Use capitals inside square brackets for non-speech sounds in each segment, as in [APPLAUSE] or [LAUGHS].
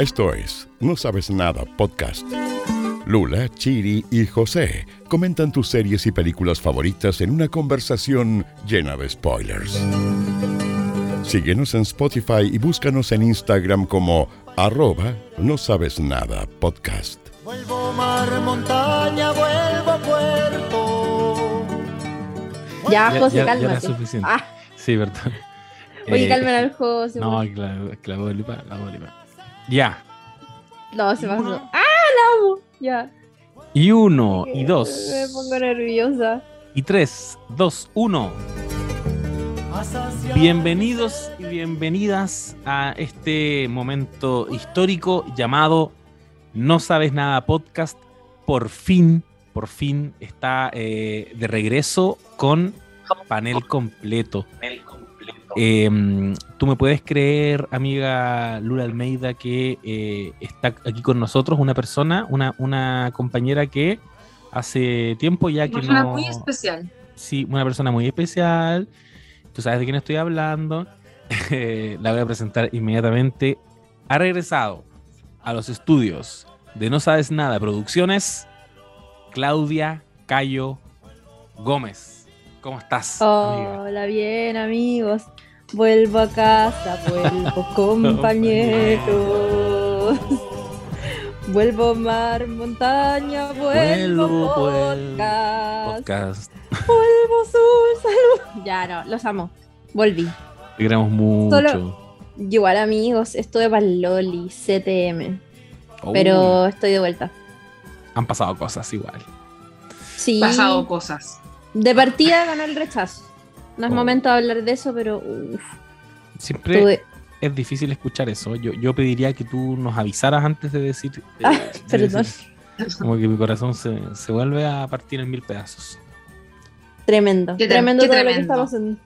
Esto es No Sabes Nada Podcast. Lula, Chiri y José comentan tus series y películas favoritas en una conversación llena de spoilers. Síguenos en Spotify y búscanos en Instagram como arroba no sabes nada podcast. Vuelvo mar, montaña, vuelvo puerto. Ya, Ya- José, ya- ya cálmate. era suficiente. Ah, Sí, verdad. oye, Eh, calma al José. No, la la Lipa. Ya. no, se pasó. uno- ¡Ah, la amo! Ya. Y uno, y dos, Me pongo nerviosa. y tres, dos, uno. Bienvenidos y bienvenidas a este momento histórico llamado No Sabes Nada Podcast. Por fin, por fin está eh, de regreso con panel completo. Eh, Tú me puedes creer, amiga Lula Almeida, que eh, está aquí con nosotros una persona, una, una compañera que hace tiempo ya que persona no... muy especial. Sí, una persona muy especial. Tú sabes de quién estoy hablando. [LAUGHS] La voy a presentar inmediatamente. Ha regresado a los estudios de No Sabes Nada Producciones, Claudia Cayo Gómez. ¿Cómo estás? amiga? Hola, bien, amigos. Vuelvo a casa, vuelvo [LAUGHS] compañeros. Vuelvo mar, montaña, vuelvo, podcast. Podcast. Vuelvo sur, salud. Ya no, los amo. Volví. Te queremos mucho. Solo- Igual, amigos, estuve para Loli, CTM. Oh, Pero estoy de vuelta. Han pasado cosas igual. Sí. Pasado cosas. De partida ganó el rechazo. No es Oh. momento de hablar de eso, pero uf, Siempre tuve- es difícil escuchar eso. Yo, yo pediría que tú nos avisaras antes de decir. [LAUGHS] Ah, de perdón. decir- como que mi corazón se, se vuelve a partir en mil pedazos. Tremendo. Qué tre- tremendo qué todo lo que tremendo. estamos en.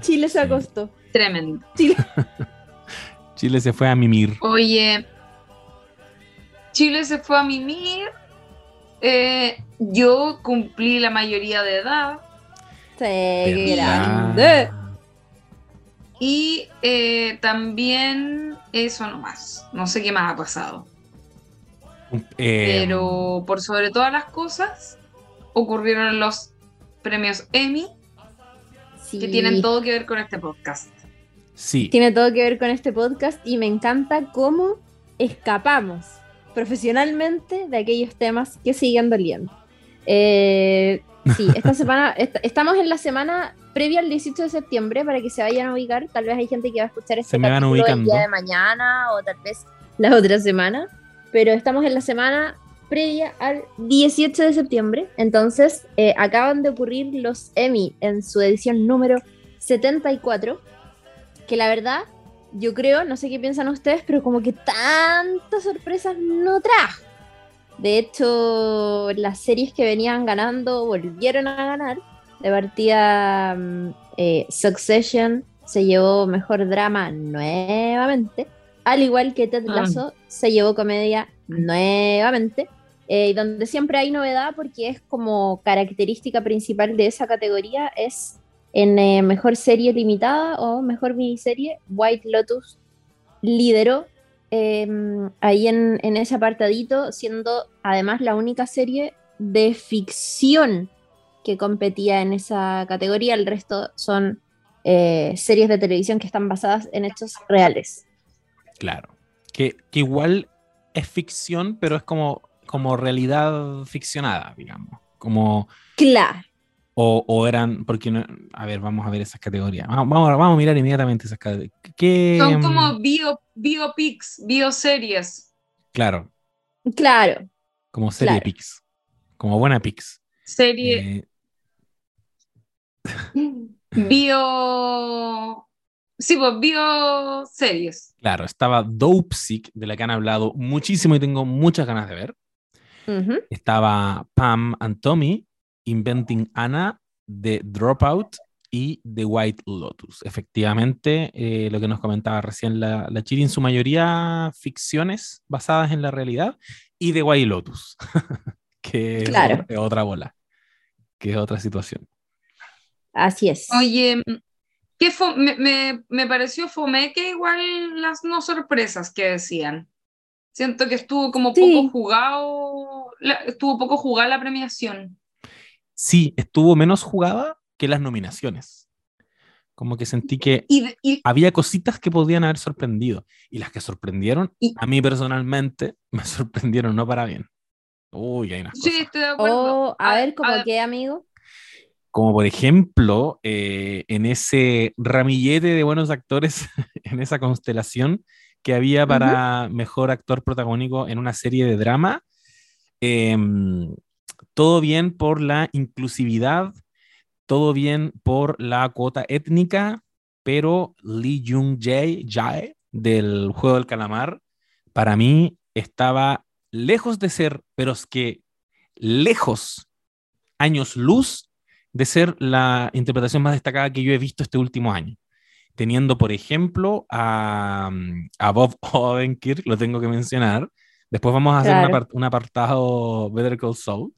Chile se acostó. Tremendo. Chile. [LAUGHS] Chile se fue a mimir. Oye, Chile se fue a mimir. Eh, yo cumplí la mayoría de edad Sí, y eh, también eso nomás. No sé qué más ha pasado. Eh, Pero por sobre todas las cosas ocurrieron los premios Emmy Sí. que tienen todo que ver con este podcast. Sí, Tiene todo que ver con este podcast y me encanta cómo escapamos profesionalmente de aquellos temas que siguen doliendo. Eh, sí, esta [LAUGHS] semana, est- estamos en la semana previa al 18 de septiembre para que se vayan a ubicar. Tal vez hay gente que va a escuchar este Se me van capítulo el día de mañana o tal vez la otra semana. Pero estamos en la semana previa al 18 de septiembre. Entonces, eh, acaban de ocurrir los Emmy en su edición número 74. Que la verdad, yo creo, no sé qué piensan ustedes, pero como que tantas sorpresas no trajo. De hecho, las series que venían ganando volvieron a ganar. De partida, mm, eh, Succession se llevó mejor drama nuevamente. Al igual que Ted Ah. Lasso se llevó comedia nuevamente. eh, donde siempre hay novedad porque es como característica principal de esa categoría es en eh, mejor serie limitada o mejor miniserie, White Lotus lideró eh, ahí en, en ese apartadito, siendo además la única serie de ficción que competía en esa categoría. El resto son eh, series de televisión que están basadas en hechos reales. claro. Que, que igual es ficción, pero es como, como realidad ficcionada, digamos. Como, Claro. O, o eran, porque no, a ver, vamos a ver esas categorías. Vamos, vamos, a- vamos a mirar inmediatamente esas categorías. ¿Qué, Son mm, como bio, biopics, bioseries. Claro, Claro. como serie Claro. Pix. Como buena Pix. Serie Eh, [LAUGHS] bio. Sí, pues bioseries. claro, estaba Dope Sick, de la que han hablado muchísimo y tengo muchas ganas de ver. Ujú. Estaba Pam and Tommy, Inventing Anna, The Dropout y The White Lotus. Efectivamente, eh, lo que nos comentaba recién la, la Chiri, en su mayoría ficciones basadas en la realidad, y The White Lotus, [LAUGHS] que Claro. otra- es otra bola, que es otra situación. Así es. Oye, ¿qué fo- me, me, me pareció fome que igual las no sorpresas que decían. Siento que estuvo como Sí. poco jugado, la- estuvo poco jugada la premiación. Sí, estuvo menos jugada que las nominaciones. Como que sentí que Y, de- y- había cositas que podían haber sorprendido. Y las que sorprendieron, Y- a mí personalmente, [LAUGHS] me sorprendieron no para bien. Uy, hay unas sí, cosas. estoy de acuerdo. Oh, a A- ver, ¿cómo a- qué, amigo? Como por ejemplo, eh, en ese ramillete de buenos actores, [LAUGHS] en esa constelación que había para mejor actor protagónico en una serie de drama. Em, todo bien por la inclusividad, todo bien por la cuota étnica, pero Lee Jung Jae, Jae del juego del calamar, para mí estaba lejos de ser, pero es que lejos, años luz, de ser la interpretación más destacada que yo he visto este último año. Teniendo, por ejemplo, a, mm, a Bob [LAUGHS] Odenkirk, lo tengo que mencionar. Después vamos a hacer un, apart- un apartado Better Call Saul.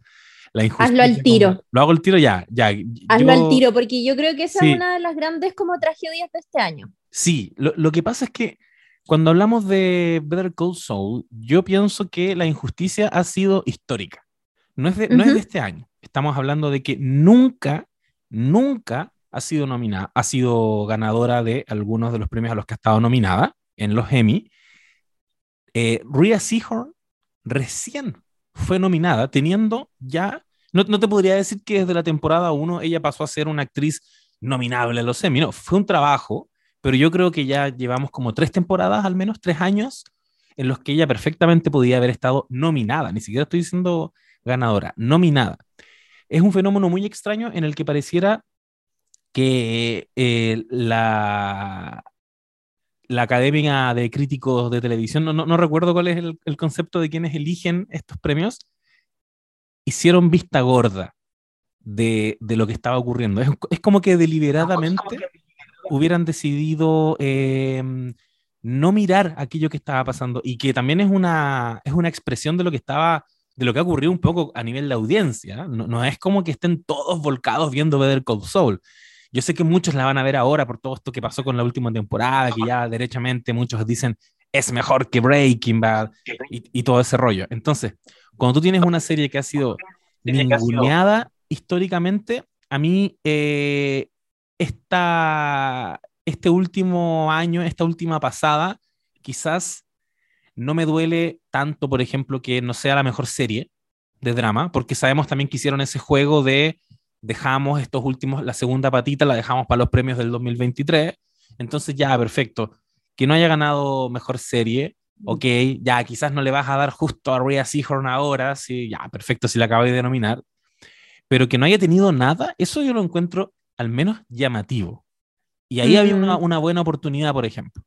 La Hazlo al tiro. como- Lo hago al tiro ya, ya. Hazlo yo- al tiro, porque yo creo que esa Sí. es una de las grandes como tragedias de este año. Sí, lo, lo que pasa es que cuando hablamos de Better Call Saul, yo pienso que la injusticia ha sido histórica. No es de, no es de este año. Estamos hablando de que nunca, nunca ha sido nominada, ha sido ganadora de algunos de los premios a los que ha estado nominada en los Emmy. Eh, Rhea Seehorn recién fue nominada, teniendo ya, no, no te podría decir que desde la temporada 1 ella pasó a ser una actriz nominable en los Emmy, no, fue un trabajo, pero yo creo que ya llevamos como tres temporadas, al menos tres años, en los que ella perfectamente podía haber estado nominada, ni siquiera estoy diciendo ganadora, nominada. Es un fenómeno muy extraño en el que pareciera que eh, la, la Academia de Críticos de Televisión, no, no, no recuerdo cuál es el, el concepto de quienes eligen estos premios, hicieron vista gorda de, de lo que estaba ocurriendo. Es, es como que deliberadamente hubieran decidido eh, no mirar aquello que estaba pasando y que también es una, es una expresión de lo que estaba, de lo que ha ocurrido un poco a nivel de audiencia. No, no es como que estén todos volcados viendo Better Call Saul. Yo sé que muchos la van a ver ahora por todo esto que pasó con la última temporada, que ya derechamente muchos dicen es mejor que Breaking Bad y, y todo ese rollo. Entonces, cuando tú tienes una serie que ha sido ninguneada históricamente, a mí eh, esta, este último año, esta última pasada, quizás no me duele tanto, por ejemplo, que no sea la mejor serie de drama, porque sabemos también que hicieron ese juego de dejamos estos últimos, la segunda patita la dejamos para los premios del 2023, entonces ya, perfecto. Que no haya ganado mejor serie, ok, ya quizás no le vas a dar justo a Rhea Seahorn ahora, sí, ya, perfecto, si la acabáis de nominar, pero que no haya tenido nada, eso yo lo encuentro al menos llamativo. Y ahí había una, Ujú. una buena oportunidad, por ejemplo.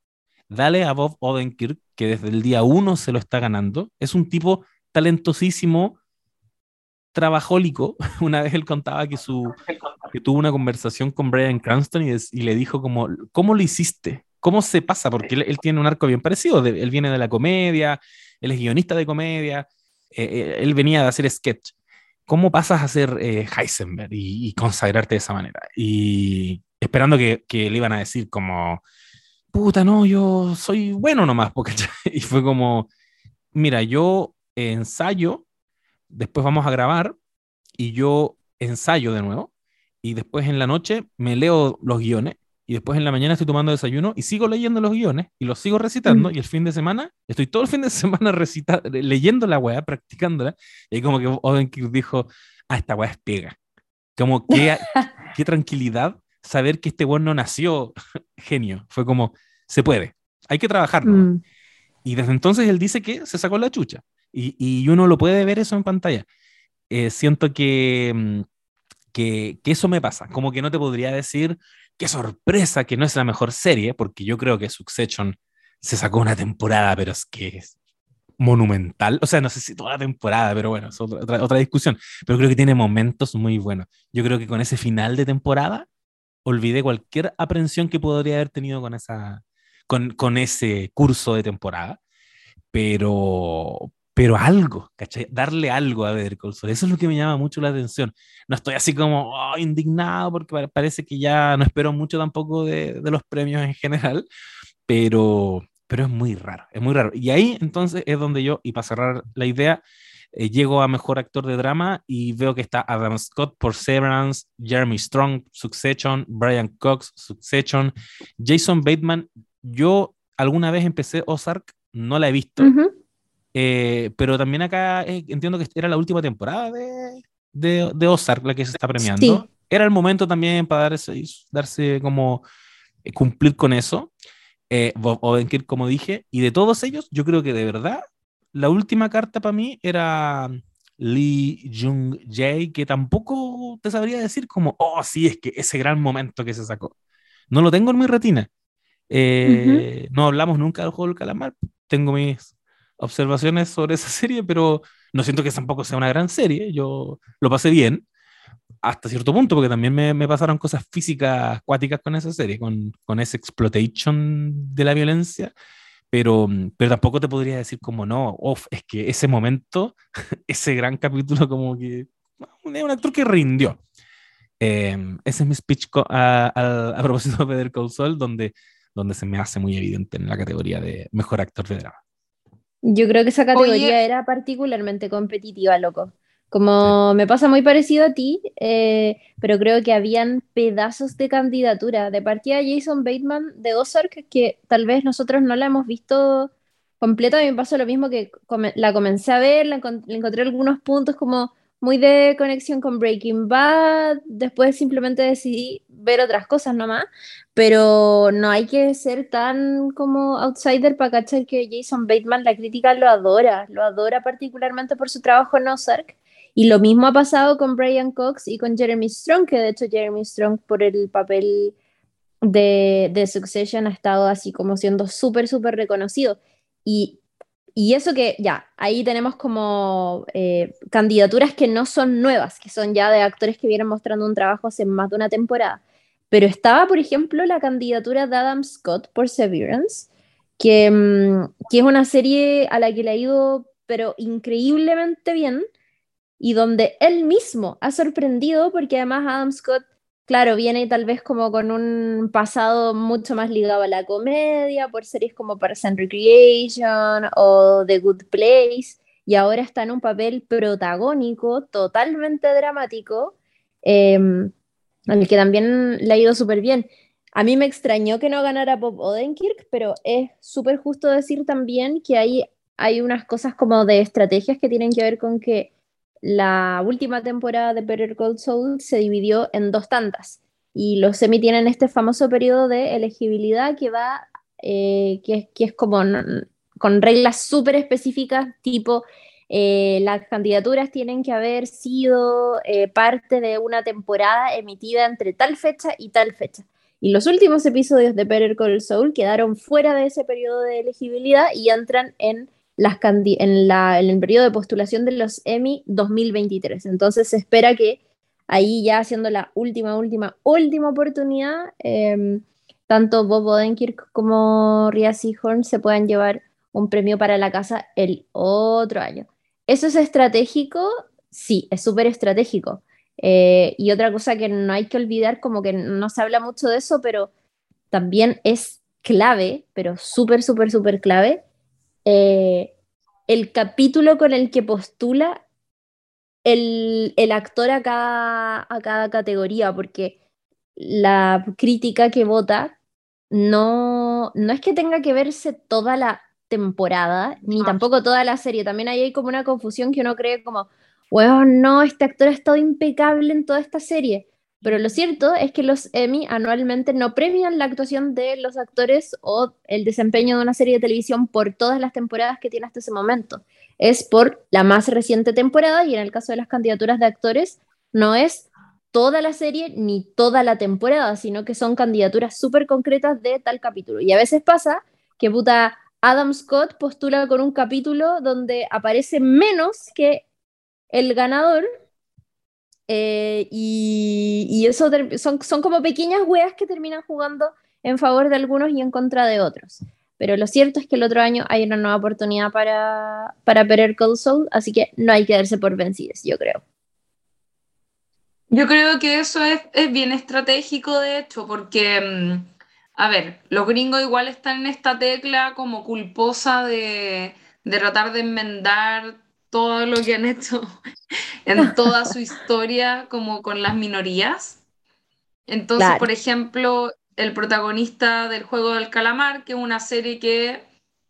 Dale a Bob Odenkirk, que desde el día uno se lo está ganando. Es un tipo talentosísimo, trabajólico. [LAUGHS] Una vez él contaba que, su, que tuvo una conversación con Brian Cranston y, des- y le dijo como, ¿cómo lo hiciste? ¿Cómo se pasa? Porque él, él tiene un arco bien parecido. de- él viene de la comedia, él es guionista de comedia, eh, eh, él venía de hacer sketch. ¿Cómo pasas a ser eh, Heisenberg y, y consagrarte de esa manera? Y esperando que, que le iban a decir como, puta, no, yo soy bueno nomás, [LAUGHS] porque y fue como, mira, yo ensayo, después vamos a grabar y yo ensayo de nuevo y después en la noche me leo los guiones y después en la mañana estoy tomando desayuno y sigo leyendo los guiones y los sigo recitando Mm. y el fin de semana estoy todo el fin de [LAUGHS] semana recita, leyendo la weá, practicándola y ahí como que Odenkirk dijo, ah, esta weá es pega. Como que [LAUGHS] qué tranquilidad saber que este weón no nació [LAUGHS] genio. Fue como, se puede, hay que trabajarlo. Mm. Y desde entonces él dice que se sacó la chucha. Y, y uno lo puede ver eso en pantalla. Eh, siento que, mm, que, que eso me pasa. Como que no te podría decir qué sorpresa que no es la mejor serie, porque yo creo que Succession se sacó una temporada, pero es que es monumental. O sea, no sé si toda la temporada, pero bueno, es otra, otra, otra discusión. Pero creo que tiene momentos muy buenos. Yo creo que con ese final de temporada olvidé cualquier aprensión que podría haber tenido con, esa, con, con ese curso de temporada. Pero, pero algo, ¿cachai? Darle algo a Better Call Saul. Eso es lo que me llama mucho la atención. No estoy así como oh, indignado porque pa- parece que ya no espero mucho tampoco de, de los premios en general, pero, pero es muy raro, es muy raro. Y ahí entonces es donde yo, y para cerrar la idea, eh, llego a mejor actor de drama y veo que está Adam Scott por Severance, Jeremy Strong, Succession, Brian Cox, Succession, Jason Bateman. Yo alguna vez empecé Ozark, no la he visto, eh, pero también acá eh, entiendo que era la última temporada de, de, de, Ozark la que se está premiando. Era el momento también para darse, darse como cumplir con eso. Eh, Odenkirk, como dije, y de todos ellos, yo creo que de verdad la última carta para mí era Lee Jung Jae, que tampoco te sabría decir como, oh, sí, es que ese gran momento que se sacó. No lo tengo en mi retina. Eh, no hablamos nunca del juego del calamar. Tengo mis observaciones sobre esa [LAUGHS] serie, pero no siento que tampoco sea una gran serie. Yo lo pasé bien hasta cierto punto, porque también me, me, pasaron cosas físicas acuáticas con esa serie, con, con ese exploitation de la violencia, pero, pero tampoco te podría decir como no, off, es que ese momento, [LAUGHS] ese gran capítulo como que es un actor que rindió. Eh, ese es mi speech a, a, a, propósito de Better Call donde, donde se me hace muy evidente en la categoría de mejor actor de drama. Yo creo que esa categoría Oye. era particularmente competitiva, loco. Como sí. me pasa muy parecido a ti, eh, pero creo que habían pedazos de candidatura. De partida Jason Bateman de Ozark, que tal vez nosotros no la hemos visto completa. A mí me pasó lo mismo que come la comencé a ver, la encont le encontré algunos puntos como muy de conexión con Breaking Bad. Después simplemente decidí ver otras cosas nomás. Pero no hay que ser tan como outsider para cachar que Jason Bateman, la crítica lo adora. Lo adora particularmente por su trabajo en Ozark. Y lo mismo ha pasado con Brian Cox y con Jeremy Strong, que de hecho Jeremy Strong por el papel de, de Succession ha estado así como siendo súper, súper reconocido. Y, y, eso que ya, ahí tenemos como eh, candidaturas que no son nuevas, que son ya de actores que vienen mostrando un trabajo hace más de una temporada. Pero estaba, por ejemplo, la candidatura de Adam Scott por Severance, que, mm, que es una serie a la que le ha ido, pero increíblemente bien y donde él mismo ha sorprendido porque además Adam Scott, claro, viene tal vez como con un pasado mucho más ligado a la comedia, por series como Parks and Recreation o The Good Place, y ahora está en un papel protagónico, totalmente dramático, eh, al que también le ha ido súper bien. A mí me extrañó que no ganara Bob Odenkirk, pero es súper justo decir también que hay, hay unas cosas como de estrategias que tienen que ver con que la última temporada de Better Call Saul se dividió en dos tandas y los semi tienen este famoso periodo de elegibilidad que va, eh, que, que, es como con reglas súper específicas, tipo eh, las candidaturas tienen que haber sido eh, parte de una temporada emitida entre tal fecha y tal fecha. Y los últimos episodios de Better Call Saul quedaron fuera de ese periodo de elegibilidad y entran en las en, en el periodo de postulación de los Emmy 2023. Entonces se espera que ahí ya haciendo la última, última, última oportunidad, eh, tanto Bob Odenkirk como Rhea Seahorn se puedan llevar un premio para la casa el otro año. ¿Eso es estratégico? Sí, es súper estratégico. Eh, y otra cosa que no hay que olvidar, como que no se habla mucho de eso, pero también es clave, pero súper, súper, súper clave, eh, el capítulo con el que postula el, el actor a cada, a cada, categoría, porque la crítica que vota no, no es que tenga que verse toda la temporada, ni tampoco toda la serie. También ahí hay como una confusión que uno cree como, bueno, no, este actor ha estado impecable en toda esta serie. Pero lo cierto es que los Emmy anualmente no premian la actuación de los actores o el desempeño de una serie de televisión por todas las temporadas que tiene hasta ese momento. Es por la más reciente temporada y en el caso de las candidaturas de actores no es toda la serie ni toda la temporada, sino que son candidaturas súper concretas de tal capítulo. Y a veces pasa que puta Adam Scott postula con un capítulo donde aparece menos que el ganador eh, y, y, eso son, son como pequeñas weas que terminan jugando en favor de algunos y en contra de otros. Pero lo cierto es que el otro año hay una nueva oportunidad para, para Better Call así que no hay que darse por vencidos, yo creo. Yo creo que eso es, es bien estratégico, de hecho, porque um, a ver, los gringos igual están en esta tecla como culposa de, de tratar de enmendar todo lo que han hecho [LAUGHS] en toda su historia como con las minorías. Entonces, Claro. por ejemplo, el protagonista del Juego del Calamar, que es una serie que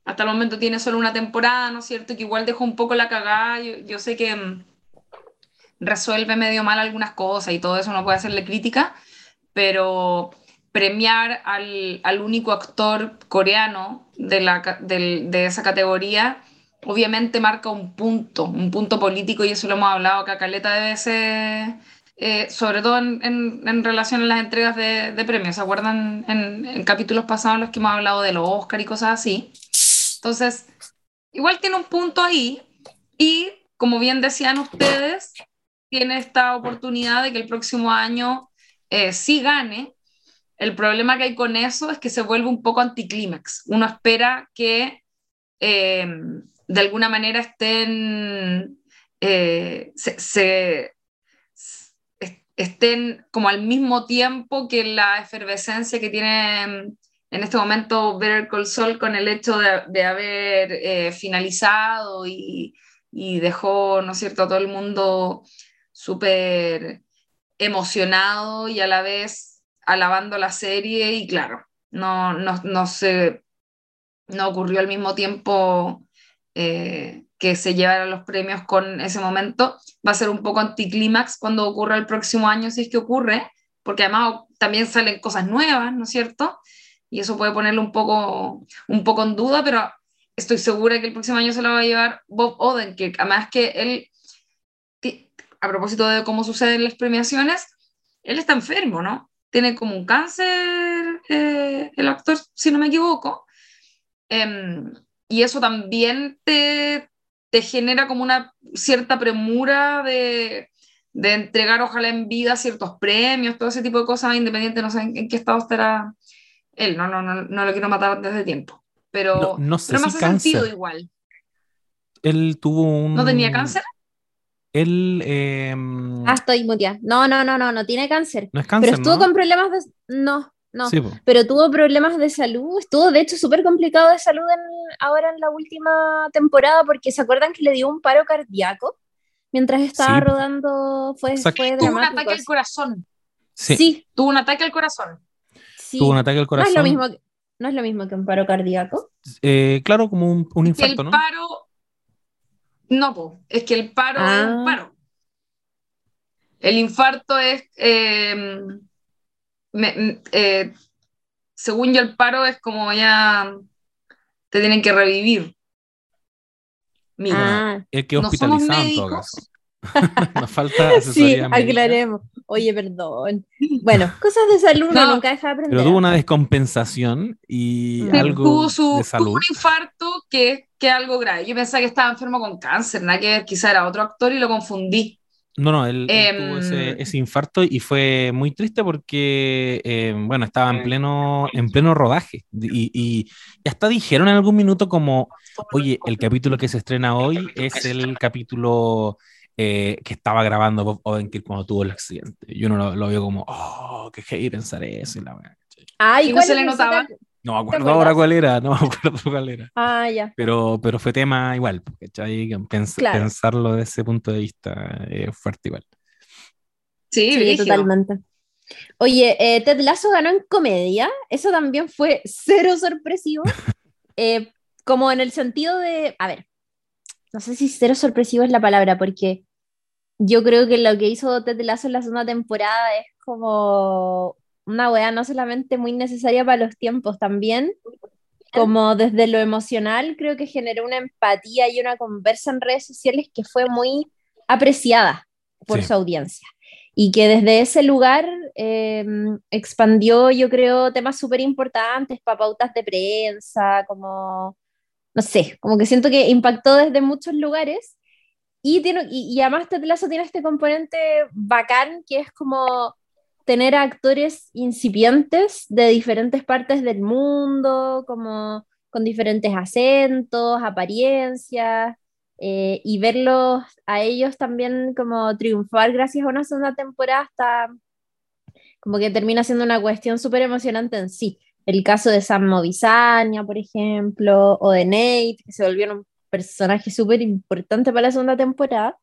hasta el momento tiene solo una temporada, ¿no es cierto? Que igual dejó un poco la cagada. Yo, yo sé que mm, resuelve medio mal algunas cosas y todo eso, no puede hacerle crítica, pero premiar al, al único actor coreano de, la, de esa categoría obviamente marca un punto, un punto político y eso lo hemos hablado acá caleta de veces, eh, sobre todo en, en- relación a las entregas de, de premios, ¿se acuerdan en, en capítulos pasados en los que hemos hablado de los Oscar y cosas así? Entonces, igual tiene un punto ahí y como bien decían ustedes, tiene esta oportunidad de que el próximo año eh, sí gane. El problema que hay con eso es que se vuelve un poco anticlímax. Uno espera que eh, de alguna manera estén, eh, se, estén como al mismo tiempo que la efervescencia que tiene mm, en este momento Better Call Saul con el hecho de, de haber eh, finalizado y, y dejó, ¿no es cierto?, a todo el mundo súper emocionado y a la vez alabando la serie y claro, no, no, no se no ocurrió al mismo tiempo eh, que se llevaran los premios con ese momento. Va a ser un poco anticlímax cuando ocurra el próximo año, si es que ocurre, porque además también salen cosas nuevas, ¿no es cierto? Y eso puede ponerlo un poco, un poco en duda, pero estoy segura que el próximo año se lo va a llevar Bob Odenkirk. Además que él, a propósito de cómo suceden las premiaciones, él está enfermo, ¿no? Tiene como un cáncer eh, el actor, si no me equivoco. Em, y eso también te, te genera como una cierta premura de, de entregar, ojalá en vida, ciertos premios, todo ese tipo de cosas, independiente, no sé en, en qué estado estará él, no, no, no, no lo quiero matar desde tiempo, pero No, no sé pero me si hace sentido igual. Él tuvo un. ¿No tenía cáncer? Él. em, Ah, estoy muteada. No, no, no, no, no tiene cáncer. no es cáncer. Pero estuvo ¿no? con problemas de... No, no. Sí. Pero tuvo problemas de salud. Estuvo, de hecho, súper complicado de salud en- ahora en la última temporada porque se acuerdan que le dio un paro cardíaco mientras estaba Sí, rodando. Fue, fue Tuvo un ataque al corazón. Sí, Sí, Tuvo un ataque al corazón. sí. tuvo un ataque al No corazón. es lo mismo que, no es lo mismo que un paro cardíaco. Eh, claro, como un, un Que infarto, el ¿no? paro. No, po, es que el paro es Ah. un paro. El infarto es. eh, me- eh, según yo, el paro es como ya. Te tienen que revivir. Mira, Ah, El que no médicos. caso. [LAUGHS] Nos falta sí, asesoría médica. aclaremos. Oye, perdón. Bueno, cosas de salud No, nunca deja de aprender. Pero tuvo una descompensación y Sí, algo tuvo, su, de tuvo salud. un infarto que que es algo grave. Yo pensaba que estaba enfermo con cáncer, nada que ver, quizá era otro actor y lo confundí. No, no, él, él Em, tuvo ese, ese infarto y fue muy triste porque, eh, bueno, estaba en pleno, en pleno rodaje. Y, y- y hasta dijeron en algún minuto como, oye, el capítulo que se estrena hoy es el capítulo eh, que estaba grabando Bob Odenkirk cuando tuvo el accidente. Y uno lo, lo vio como, oh, qué heavy pensar eso. y la wea, ¿cachai? Ay, Y no ¿cuál se le notaba. No me acuerdo ahora cuál era, no me acuerdo cuál era. Ah, ya. Pero, pero fue tema igual, ¿cachai? Pens- Claro. Pensarlo desde ese punto de vista eh, fuerte igual. Sí, Sí, totalmente. Oye, eh, Ted Lasso ganó en comedia. Eso también fue [LAUGHS] cero sorpresivo. [LAUGHS] Eh, como en el sentido de. A ver, no sé si cero sorpresivo es la palabra, porque yo creo que lo que hizo Ted Lasso en la segunda temporada es como una weá no solamente muy necesaria para los tiempos, también como desde lo emocional, creo que generó una empatía y una conversa en redes sociales que fue muy apreciada por Sí. su audiencia. Y que desde ese lugar eh, expandió, yo creo, temas súper importantes para pautas de prensa, como, no sé, como que siento que impactó desde muchos lugares. Y, tiene, y, y además Ted Lasso tiene este componente bacán que es como tener a actores incipientes de diferentes partes del mundo, como con diferentes acentos, apariencias, eh, y verlos a ellos también como triunfar gracias a una segunda temporada hasta como que termina siendo una cuestión súper emocionante en sí. el caso de Sam Movisania, por ejemplo, o de Nate, que se volvieron un personaje súper importante para la segunda temporada,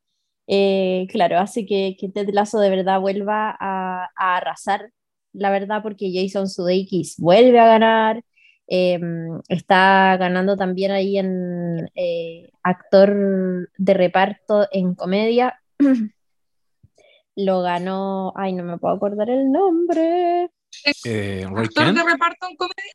eh, claro, hace que, que, Ted Lasso de verdad vuelva a, a arrasar, la verdad, porque Jason Sudeikis vuelve a ganar, eh, está ganando también ahí en eh, actor de reparto en comedia. [CLEARS THROAT] Lo ganó, ay, no me puedo acordar el nombre. Eh, ¿Actor de reparto en comedia?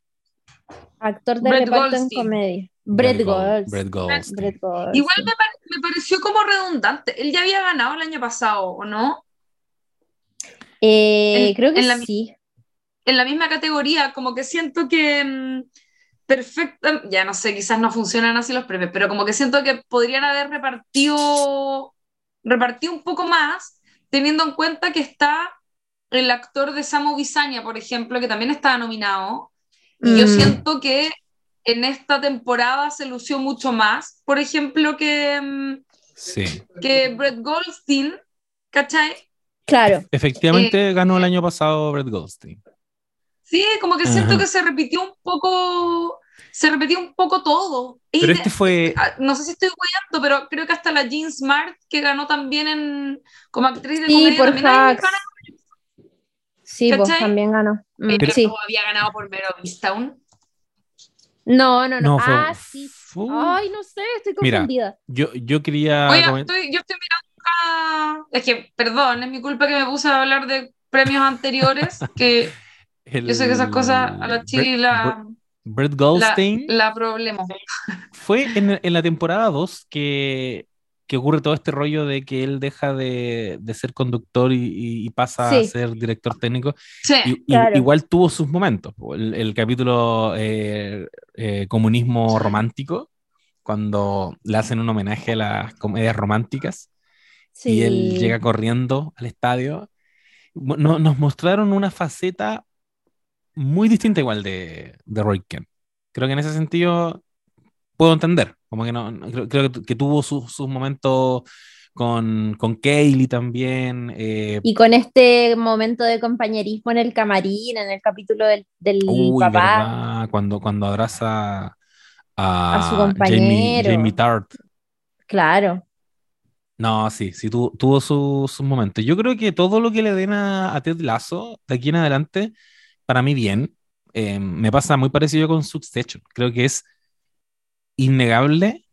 Actor de Brett reparto en Goldstein. comedia. Brett Brett Gold- Goldstein. Brett Goldstein. Brett Goldstein. Igual me, pare- me pareció como redundante. Él ya había ganado el año pasado, ¿o no? Eh, en- creo que en la sí. En la misma categoría, como que siento que mm, perfecta, ya no sé, quizás no funcionan así los premios, pero como que siento que podrían haber repartido, repartido un poco más, teniendo en cuenta que está el actor de Samo Bisagna, por ejemplo, que también estaba nominado. Y yo Mm. siento que en esta temporada se lució mucho más, por ejemplo, que, mm, Sí. que Brett Goldstein, ¿cachai? Claro. Efectivamente Eh, ganó el año pasado Brett Goldstein. Sí, como que siento Ajá. que se repitió un poco, se repitió un poco todo. Y Pero de- este fue. ah, no sé si estoy hueando, pero creo que hasta la Jean Smart, que ganó también en, como actriz de Sí, comedia, por también Sí, ¿Cachai? también ganó. Mm, pero sí. no había ganado por Mero Town. No, no, no. No, fue- ah, sí. fue- Ay, no sé, estoy Mira, confundida. Yo, yo quería. Oiga, estoy, yo estoy mirando acá. Es que, perdón, es mi culpa que me puse a hablar de premios anteriores, [LAUGHS] que yo sé que esas cosas a la Chile Brett- la, Brett la, Goldstein la problema. fue en, en la temporada 2 que, que ocurre todo este rollo de que él deja de, de ser conductor y, y- y pasa a Sí. ser director técnico. Sí, i- Claro. Igual tuvo sus momentos. El, el capítulo eh, eh, Comunismo Romántico, cuando le hacen un homenaje a las comedias románticas Sí. y él llega corriendo al estadio. No- nos mostraron una faceta muy distinta igual de, de Roy Kent. Creo que en ese sentido puedo entender, como que no, creo, creo que, tu- que tuvo sus, sus momentos con, con Kaylee también. eh, Y con este momento de compañerismo en el camarín, en el capítulo del, del uy, papá. ¿verdad? Cuando, cuando abraza a, A su Jamie, compañero. Jamie Tart. Claro. No, sí, sí, tuvo, tuvo su- sus momentos. Yo creo que todo lo que le den a, a Ted Lasso de aquí en adelante, para mí bien. Eh, me pasa muy parecido con Succession. Creo que es innegable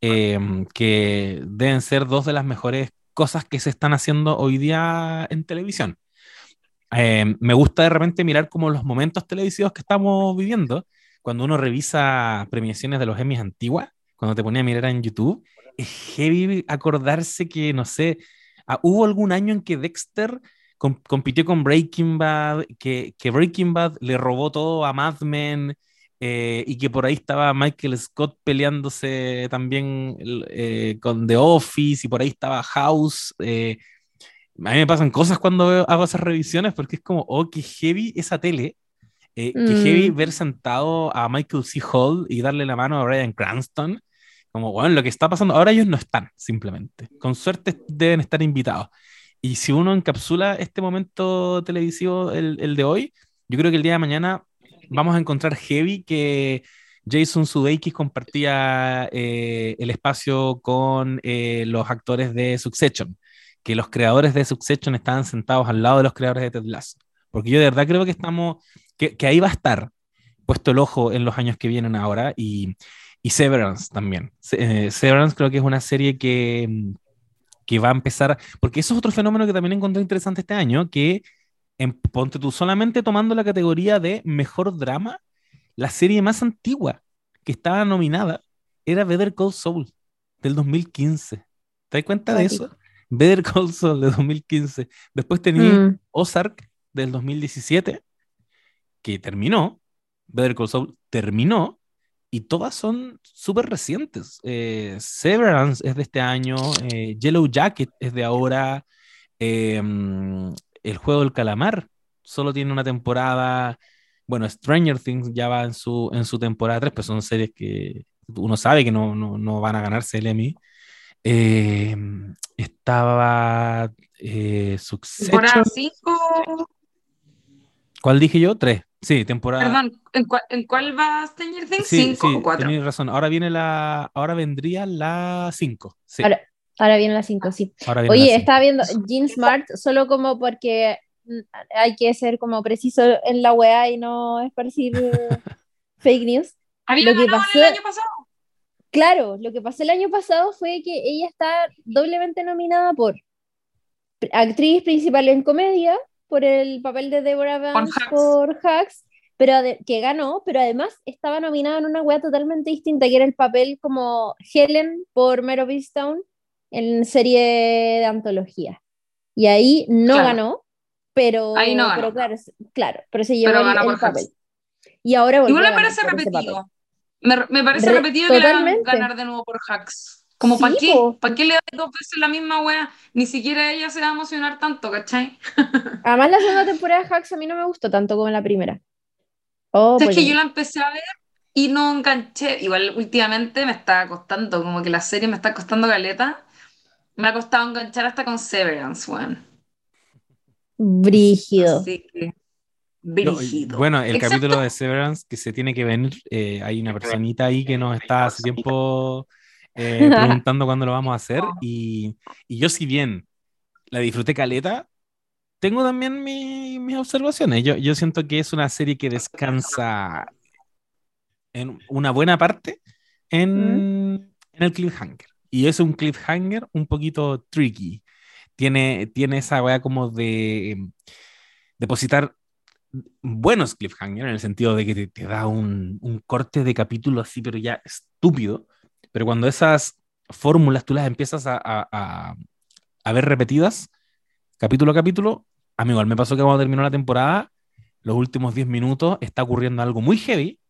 eh, que deben ser dos de las mejores cosas que se están haciendo hoy día en televisión. Eh, me gusta de repente mirar como los momentos televisivos que estamos viviendo. Cuando uno revisa premiaciones de los Emmys antiguas, cuando te ponía a mirar en YouTube, es heavy acordarse que, no sé, ah, hubo algún año en que Dexter com- compitió con Breaking Bad, que, que Breaking Bad le robó todo a Mad Men, eh, y que por ahí estaba Michael Scott peleándose también eh, con The Office, y por ahí estaba House. eh, a mí me pasan cosas cuando veo- hago esas revisiones porque es como, oh, qué heavy esa tele. eh, Qué Mm. heavy ver sentado a Michael C. Hall y darle la mano a Brian Cranston. Como, bueno, lo que está pasando, ahora ellos no están, simplemente. Con suerte deben estar invitados. Y si uno encapsula este momento televisivo, el, el de hoy, yo creo que el día de mañana vamos a encontrar heavy que Jason Sudeikis compartía eh, el espacio con eh, los actores de Succession, que los creadores de Succession estaban sentados al lado de los creadores de Ted Lasso. Porque yo de verdad creo que estamos, que, que ahí va a estar puesto el ojo en los años que vienen ahora y, y Severance también. Eh, Severance creo que es una serie que, que va a empezar, porque eso es otro fenómeno que también encontré interesante este año, que en, ponte tú solamente tomando la categoría de mejor drama, la serie más antigua que estaba nominada era Better Call Saul del 2015. ¿Te das cuenta de eso? Better Call Saul de 2015. Después tenía Mm. Ozark del 2017, que terminó, Better Call Saul terminó, y todas son súper recientes. Eh, Severance es de este año, eh, Yellow Jacket es de ahora, eh, El Juego del Calamar solo tiene una temporada, bueno, Stranger Things ya va en su, en su temporada 3, pues son series que uno sabe que no, no, no van a ganarse el Emmy. Eh, estaba eh, Succession. temporada 5. ¿Cuál dije yo? Tres. Sí, temporada. Perdón, ¿en, cuál, ¿en cuál va Stranger Things? Sí, ¿Cinco sí, o cuatro? tenéis razón. Ahora viene la. Ahora vendría la 5. Sí, Ahora, ahora viene las 5, sí. ahora viene la Oye, estaba viendo Jean Smart solo como porque mm, hay que ser como preciso en la weá y no esparcir eh, [LAUGHS] fake news. ¿Había lo que pasó- el año pasado? Claro, lo que pasó el año pasado fue que ella está doblemente nominada por actriz principal en comedia, por el papel de Deborah Vance Hacks. por Hacks, pero que ganó, pero además estaba nominada en una wea totalmente distinta, que era el papel como Helen por Mare of Easttown en serie de antología. Y ahí no Claro. ganó, pero, Ahí no ganó. pero claro, claro, pero se llevó el, el papel. Y ahora volvió Igual me parece repetido. Me, me parece Re- repetido que le hagan totalmente. ganar de nuevo por hacks. Como, ¿para Sí, qué? po. ¿Para qué le das dos veces la misma wea? Ni siquiera ella se va a emocionar tanto, ¿cachai? [LAUGHS] Además, la segunda temporada de Hacks a mí no me gustó tanto como la primera. Oh, O sea, es que polémica. yo la empecé a ver y no enganché. Igual últimamente me está costando, como que la serie me está costando caleta. Me ha costado enganchar hasta con Severance, weón. Brígido. Así que, brígido. bueno, el capítulo de Severance que se tiene que venir, eh, hay una personita ahí que nos está hace tiempo eh, [LAUGHS] preguntando cuándo lo vamos a hacer y, y yo si bien la disfruté caleta, tengo también mi- mis observaciones. Yo, yo siento que es una serie que descansa en una buena parte en, en el cliffhanger. Y es un cliffhanger un poquito tricky. Tiene, tiene esa weá como de em, depositar buenos cliffhanger en el sentido de que te, da un, corte de capítulo así, pero ya estúpido. Pero cuando esas fórmulas tú las empiezas a, a- a- a ver repetidas, capítulo a capítulo, a mí igual me pasó que cuando terminó la temporada, los últimos 10 minutos está ocurriendo algo muy heavy,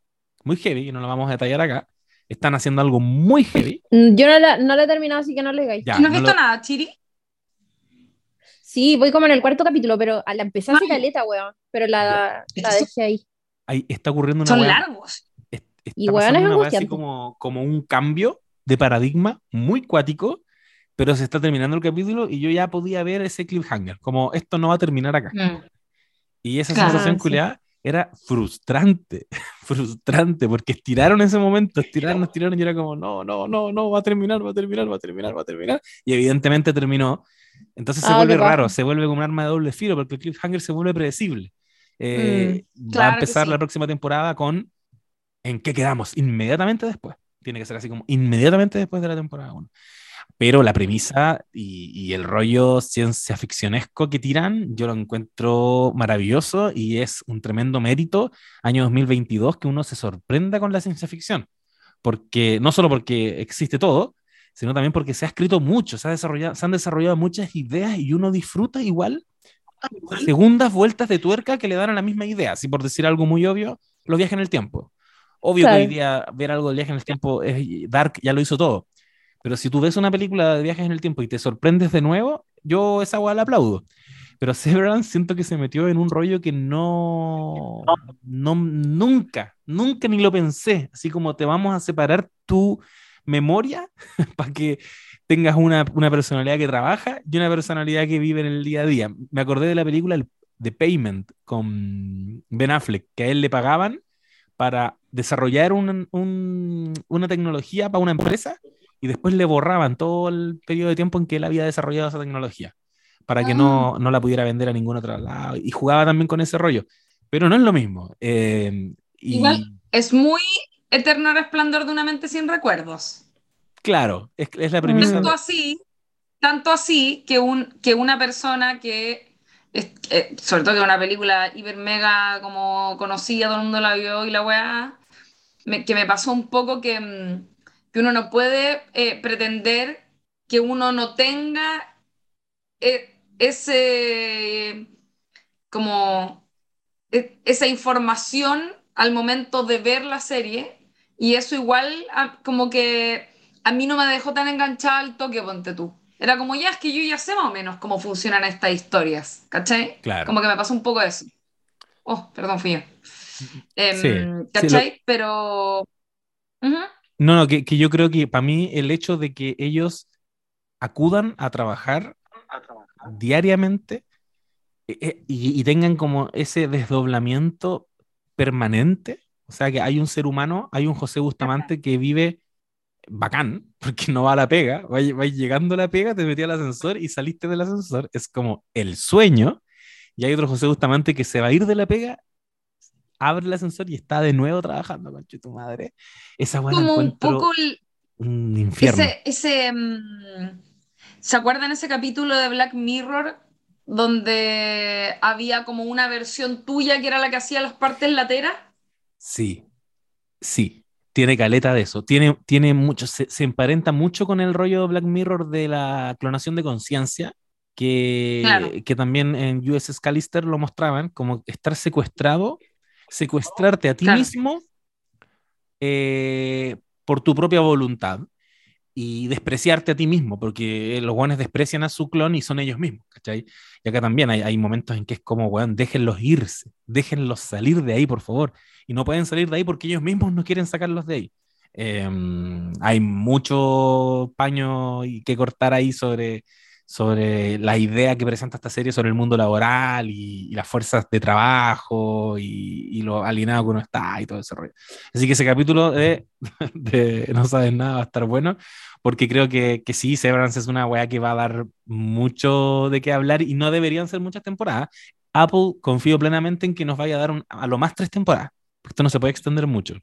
muy heavy, y no lo vamos a detallar acá. Están haciendo algo muy heavy. Mm, Yo no la, no la he terminado, así que no le digáis. Ya, ¿No has no visto lo- nada, Chiri? Sí, voy como en el cuarto capítulo, pero a la empecé hace caleta, weón. Pero la, la dejé ahí. ahí está ocurriendo una Son weá- largos. está Y weón, es una weá así como, como un cambio de paradigma muy cuático, pero se está terminando el capítulo y yo ya podía ver ese cliffhanger, como esto no va a terminar acá. Mm. Y esa Claro, sensación sí. culiada era frustrante, [LAUGHS] frustrante, porque estiraron ese momento, estiraron, estiraron y era como, no, no, no, no, va a terminar, va a terminar, va a terminar, va a terminar. Y evidentemente terminó. Entonces se Ah, vuelve raro, se vuelve como un arma de doble filo, porque el cliffhanger se vuelve predecible. Eh, va a claro que empezar sí. la próxima temporada con ¿en qué quedamos? Inmediatamente después. Tiene que ser así como inmediatamente después de la temporada 1. Pero la premisa y, y el rollo ciencia ficcionesco que tiran, yo lo encuentro maravilloso y es un tremendo mérito, año 2022, que uno se sorprenda con la ciencia ficción. Porque, no solo porque existe todo, sino también porque se ha escrito mucho, se, ha desarrollado, se han desarrollado muchas ideas y uno disfruta igual segundas vueltas de tuerca que le dan a la misma idea. Así por decir algo muy obvio, los viajes en el tiempo. Obvio que hoy día ver algo de viajes en el tiempo es Dark, ya lo hizo todo. Pero si tú ves una película de viajes en el tiempo y te sorprendes de nuevo, yo esa hueá la aplaudo. Pero [LAUGHS] Severance siento que se metió en un rollo que no, no, nunca, nunca ni lo pensé. Así como te vamos a separar tu memoria [LAUGHS] para que tengas una, una personalidad que trabaja y una personalidad que vive en el día a día. Me acordé de la película el- The Payment con Ben Affleck, que a él le pagaban para desarrollar un- una tecnología para una empresa y después le borraban todo el periodo de tiempo en que él había desarrollado esa tecnología para que no, no la pudiera vender a ningún otro lado. Y jugaba también con ese rollo. Pero no es lo mismo. Eh, y Igual. Es muy eterno resplandor de una mente sin recuerdos. claro, es, es la premisa. Tanto así, tanto así que, un, que una persona que, es- eh, sobre todo que una película hiper mega como conocida, todo el mundo la vio y la weá, me- que me pasó un poco que, mm, que uno no puede eh, pretender que uno no tenga eh, ese, como, e- esa información al momento de ver la serie y eso igual a- como que a mí no me dejó tan enganchada al toque, ponte tú. Era como, ya, es que yo ya sé más o menos cómo funcionan estas historias, ¿cachai? Claro. Como que me pasó un poco eso. Oh, perdón, fui yo. Em, Sí, sí, ¿Cachai? Pero... Ujú. No, no, que, que yo creo que para mí el hecho de que ellos acudan a trabajar diariamente eh, eh, y, y tengan como ese desdoblamiento permanente. O sea, que hay un ser humano, hay un José Bustamante que vive bacán, [LAUGHS] porque no va a la pega, va, va llegando a la pega, te metí al ascensor y saliste del ascensor, es como el sueño, y hay otro José Bustamante que se va a ir de la pega, abre el ascensor y está de nuevo trabajando, conche tu madre. Esa buena Como un poco el- un infierno. ese, ese, mm, ¿se acuerdan ese capítulo de Black Mirror donde había como una versión tuya que era la que hacía las partes lateras? Sí, sí, tiene caleta de eso. Tiene, tiene mucho, se, se emparenta mucho con el rollo de Black Mirror de la clonación de conciencia, que, Claro. que también en USS Callister lo mostraban, como estar secuestrado, secuestrarte a ti Claro. mismo eh, por tu propia voluntad y despreciarte a ti mismo, porque los guanes desprecian a su clon y son ellos mismos, ¿cachai? Y acá también hay, hay momentos en que es como, weón, déjenlos irse, déjenlos salir de ahí, por favor. Y no pueden salir de ahí porque ellos mismos no quieren sacarlos de ahí. Eh, hay mucho paño que cortar ahí sobre, sobre la idea que presenta esta serie sobre el mundo laboral y, y las fuerzas de trabajo y, y lo alienado que uno está y todo ese rollo. Así que ese capítulo de, [LAUGHS] de No sabes nada va a estar bueno, porque creo que, que sí, Severance es una weá que va a dar mucho de qué hablar y no deberían ser muchas temporadas. Apple confío plenamente en que nos vaya a dar un- a lo más tres temporadas, porque esto no se puede extender mucho.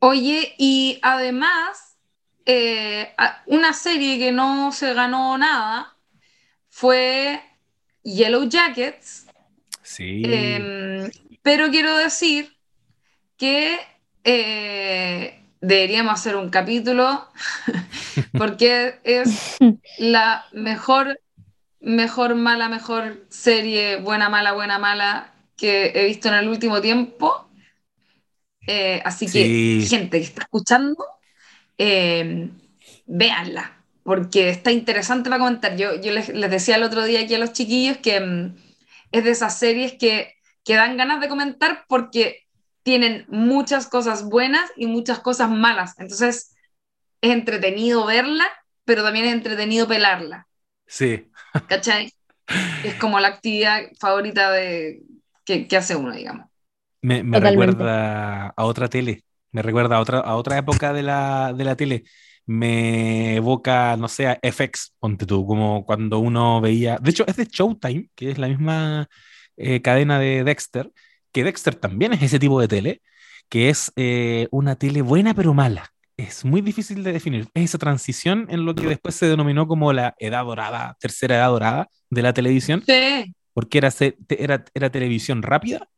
Oye, y además, eh, una serie que no se ganó nada fue Yellow Jackets, Sí. Em, pero quiero decir que eh, deberíamos hacer un capítulo [LAUGHS] porque es la mejor, mejor, mala, mejor serie, buena, mala, buena, mala que he visto en el último tiempo. Eh, así que, Sí. gente que está escuchando, eh, véanla, porque está interesante para comentar. Yo, yo les, les decía el otro día aquí a los chiquillos que mm, es de esas series que, que dan ganas de comentar porque tienen muchas cosas buenas y muchas cosas malas. Entonces, es entretenido verla, pero también es entretenido pelarla. Sí. ¿Cachai? [LAUGHS] Es como la actividad favorita de, que, que hace uno, digamos. Me, me recuerda a otra tele, me recuerda a otra, a otra época de la, de la tele. Me evoca, no sé, a FX, ponte tú, como cuando uno veía. De hecho, es de Showtime, que es la misma eh, cadena de Dexter, que Dexter también es ese tipo de tele, que es eh, una tele buena pero mala. Es muy difícil de definir. Es esa transición en lo que después se denominó como la edad dorada, tercera edad dorada de la televisión Sí, porque era, era, era televisión rápida,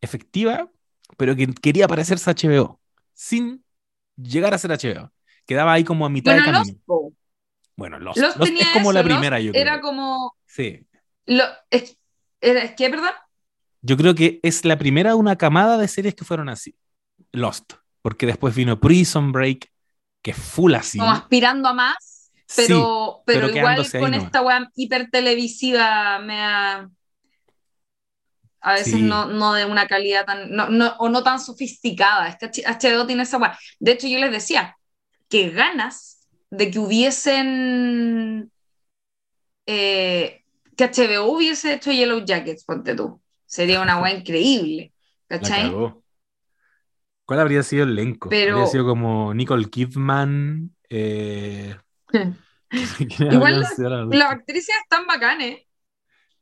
efectiva, pero que quería parecerse a HBO, sin llegar a ser HBO. Quedaba ahí como a mitad bueno, de los, camino. bueno, los, los Lost tenía es como eso, la primera, yo creo. Era como... Sí. Lo, es, era- que, perdón, Yo creo que es la primera de una camada de series que fueron así. Lost. Porque después vino Prison Break, que es full así. como aspirando a más, Sí, pero, pero, pero igual con esta weá hiper televisiva me ha... A veces Sí. no, no de una calidad tan... No, no- o no tan sofisticada. Es que H- HBO tiene esa weá. De hecho, yo les decía que ganas de que hubiesen... eh, que HBO hubiese hecho Yellow Jackets, ponte tú. Sería una weá increíble. [LAUGHS] ¿Cachai? ¿Cuál habría sido el elenco? Pero- Habría sido como Nicole Kidman. Eh... ¿quiénes Igual [LAUGHS] las Las actrices están bacanes.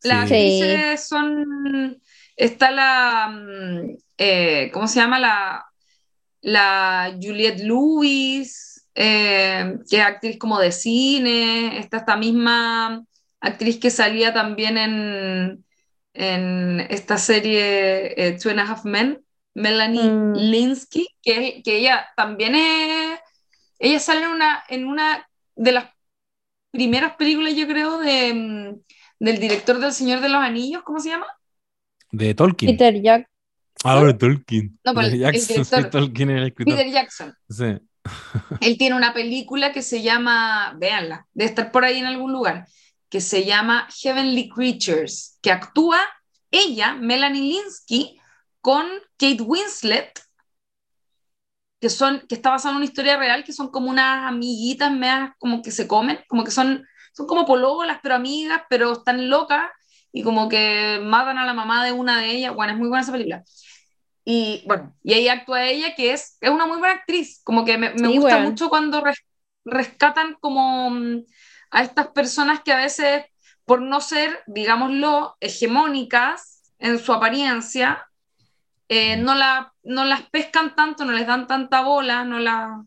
Las. Sí. actrices son. Está la. mm, eh, ¿Cómo se llama? La, la Juliette Lewis, eh, que es actriz como de cine. Está esta misma actriz que salía también en, en esta serie eh, Two and a Half Men, Melanie Mm. Linsky, que, que ella también es. Ella sale en una, en una de las primeras películas, yo creo, de, mm, del director del Señor de los Anillos, ¿cómo se llama? De Tolkien. Peter Jack. Ahora Tolkien. No, pero De el- el Jackson, [LAUGHS] director. sí, Tolkien era el escritor. Peter Jackson. Sí. [LAUGHS] Él tiene una película que se llama, véanla, debe estar por ahí en algún lugar, que se llama Heavenly Creatures, que actúa ella, Melanie Linsky, con Kate Winslet, que, son, que está basada en una historia real, que son como unas amiguitas medias como que se comen, como que son, son como pológolas, pero amigas, pero están locas, y como que matan a la mamá de una de ellas. Bueno, es muy buena esa película. Y bueno, y ahí actúa ella, que es, es una muy buena actriz. Como que me, me Sí, gusta weón. mucho cuando res- rescatan como mm, a estas personas que a veces, por no ser, digámoslo, hegemónicas en su apariencia, eh, no, la, no las pescan tanto, no les dan tanta bola, no, la,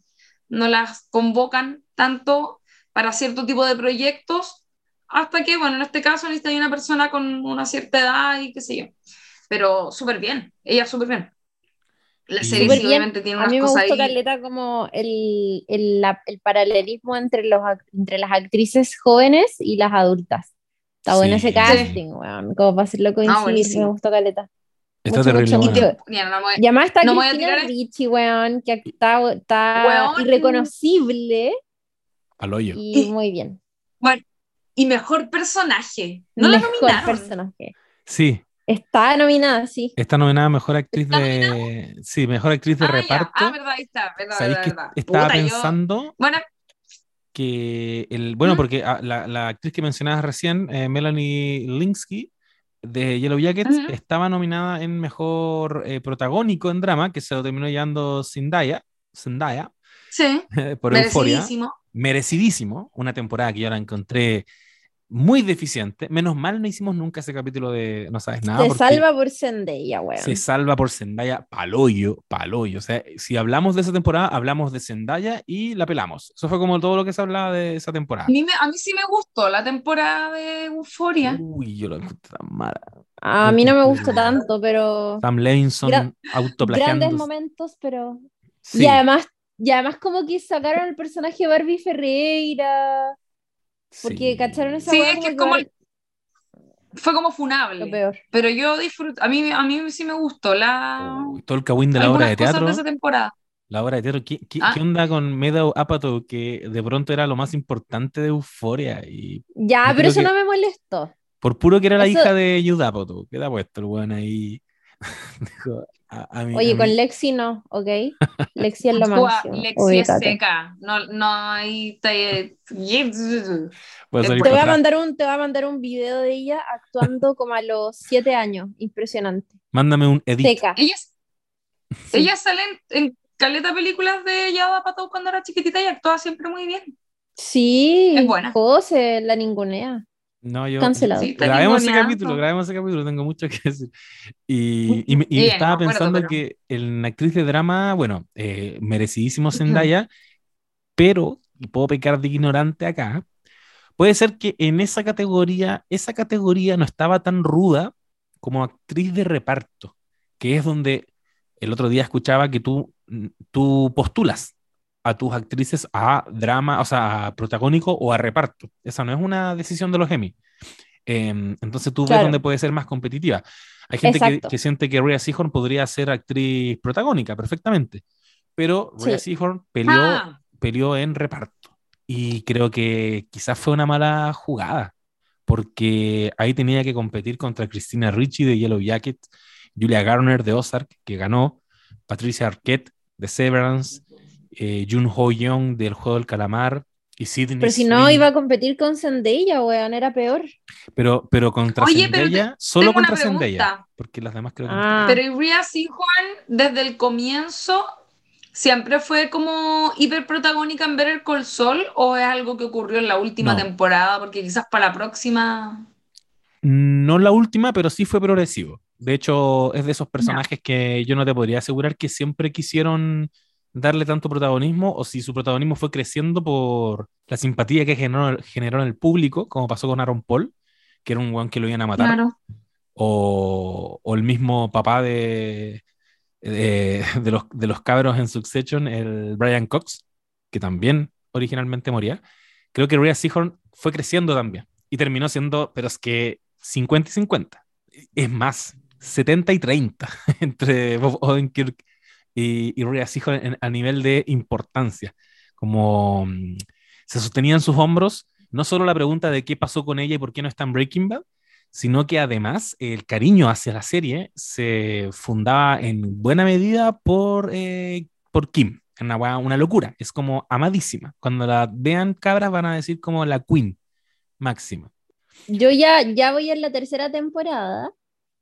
no las convocan tanto para cierto tipo de proyectos, hasta que, bueno, en este caso necesita una persona con una cierta edad y qué sé yo. Pero súper bien, ella súper bien. La serie sí, bien. obviamente tiene A unas mí me cosas gustó ahí. caleta como el, el, la- el paralelismo entre, los, entre las actrices jóvenes y las adultas. Está bueno Sí. ese casting, weón, como para hacerlo coincidir, me buenísimo. gustó caleta. Está Mucho, terrible. mucho. Ya, no me- Y además está No me a Cristina tirar- Ricci, weón, que está, está Weón. irreconocible [LAUGHS] Al hoyo. y muy bien. Bueno, y mejor personaje. No la Mejor nominaron. personaje. Sí, Está nominada, sí. está nominada mejor actriz ¿Está de. Sí, mejor actriz de Ah, ya. reparto. Ah, verdad, ahí está. Verdad, ¿Sabéis verdad, que verdad. estaba Puta, yo- pensando Bueno, que el. Bueno, ¿Mm? porque ah, la, la actriz que mencionabas recién, eh, Melanie Linsky, de Yellow Jackets, estaba nominada en mejor eh, protagónico en drama, que se lo terminó llevando Zendaya, Zendaya sí, [LAUGHS] por Euforia. merecidísimo. merecidísimo, una temporada que yo la encontré muy deficiente. Menos mal no hicimos nunca ese capítulo de No sabes nada. Se salva por Zendaya, weón. Se salva por Zendaya paloyo, paloyo. O sea, si hablamos de esa temporada, hablamos de Zendaya y la pelamos. Eso fue como todo lo que se hablaba de esa temporada. A mí, me- a mí sí me gustó la temporada de Euforia. Uy, yo lo encontré tan mala. A mí no me gustó tanto, pero Sam Levinson Gran- grandes momentos, pero Sí. Y además, y además como que sacaron el personaje Barbie Ferreira, porque sí. cacharon esa Sí, es que es como el- fue como lo funable. peor. Pero yo disfruto, a mí, a mí sí me gustó la, Uy, todo el cagüín de la obra de cosas teatro. de esa temporada. La obra de teatro. ¿Qué, qué, Ah. qué onda con Meadow Apatow? Que de pronto era lo más importante de Euforia. Y Ya, pero eso que- no me molestó. por puro que era la Eso- hija de Jude Apatow. Queda puesto el weón ahí. [LAUGHS] Dijo, a, a mí, Oye, a con Lexi no, ¿ok? [LAUGHS] Lexi es lo Actúa máximo. Lexi es seca. No, no hay. te- puede salir Te voy, a mandar un, te voy a mandar un video de ella actuando como a los siete años. Impresionante. Mándame un edit. Seca. Ella, Sí. ella sale en, en caleta películas de Yada Pato cuando era chiquitita y actúa siempre muy bien. Sí, Es buena. José, la ningunea. No, yo. Cancelado. Sí, grabemos ese capítulo, grabemos ese capítulo, tengo mucho que decir. Y, [LAUGHS] y y Bien, estaba no me acuerdo, pensando pero- que en actriz de drama, bueno, eh, merecidísimo Zendaya, pero, y puedo pecar de ignorante acá, puede ser que en esa categoría, esa categoría no estaba tan ruda como actriz de reparto, que es donde el otro día escuchaba que tú, tú postulas a tus actrices a drama, o sea, a protagónico o a reparto. Esa no es una decisión de los Emmy. Em, entonces tú ves Claro. dónde puede ser más competitiva. Hay gente que, siente que Rhea Seahorn podría ser actriz protagónica perfectamente, pero Rhea Sí. Seahorn peleó, Ah, peleó en reparto. Y creo que quizás fue una mala jugada, porque ahí tenía que competir contra Christina Ricci de Yellow Jacket, Julia Garner de Ozark, que ganó, Patricia Arquette de Severance, eh, Jun Ho Young del Juego del Calamar, y Sidney Pero si no iba a competir con Zendaya, weón, era peor. pero, pero contra Oye, pero Zendaya, te- solo tengo una contra Zendaya, pregunta. porque las demás creo que no. Ah, Pero Ria Juan desde el comienzo siempre fue como hiper protagónica en ver el Col Sol o es algo que ocurrió en la última No. temporada porque quizás para la próxima No la última, pero sí fue progresivo. De hecho, es de esos personajes que yo no te podría asegurar que siempre quisieron darle tanto protagonismo o si su protagonismo fue creciendo por la simpatía que generó, generó en el público, como pasó con Aaron Paul, que era un weón que lo iban a matar, claro o, o el mismo papá de, de, de los, de los cabros en Succession, el Brian Cox, que también originalmente moría. Creo que Rhea Seahorn fue creciendo también y terminó siendo, pero es que 50 y 50. Es más, 70 y 30 [LAUGHS] entre Bob Odenkirk y, y en- a nivel de importancia. Como mm, se sostenían sus hombros, no solo la pregunta de qué pasó con ella y por qué no está en Breaking Bad, sino que además el cariño hacia la serie se fundaba en buena medida por, eh, por Kim. Una, una locura, es como amadísima. Cuando la vean cabras van a decir como la queen máxima. yo ya, ya voy en la tercera temporada.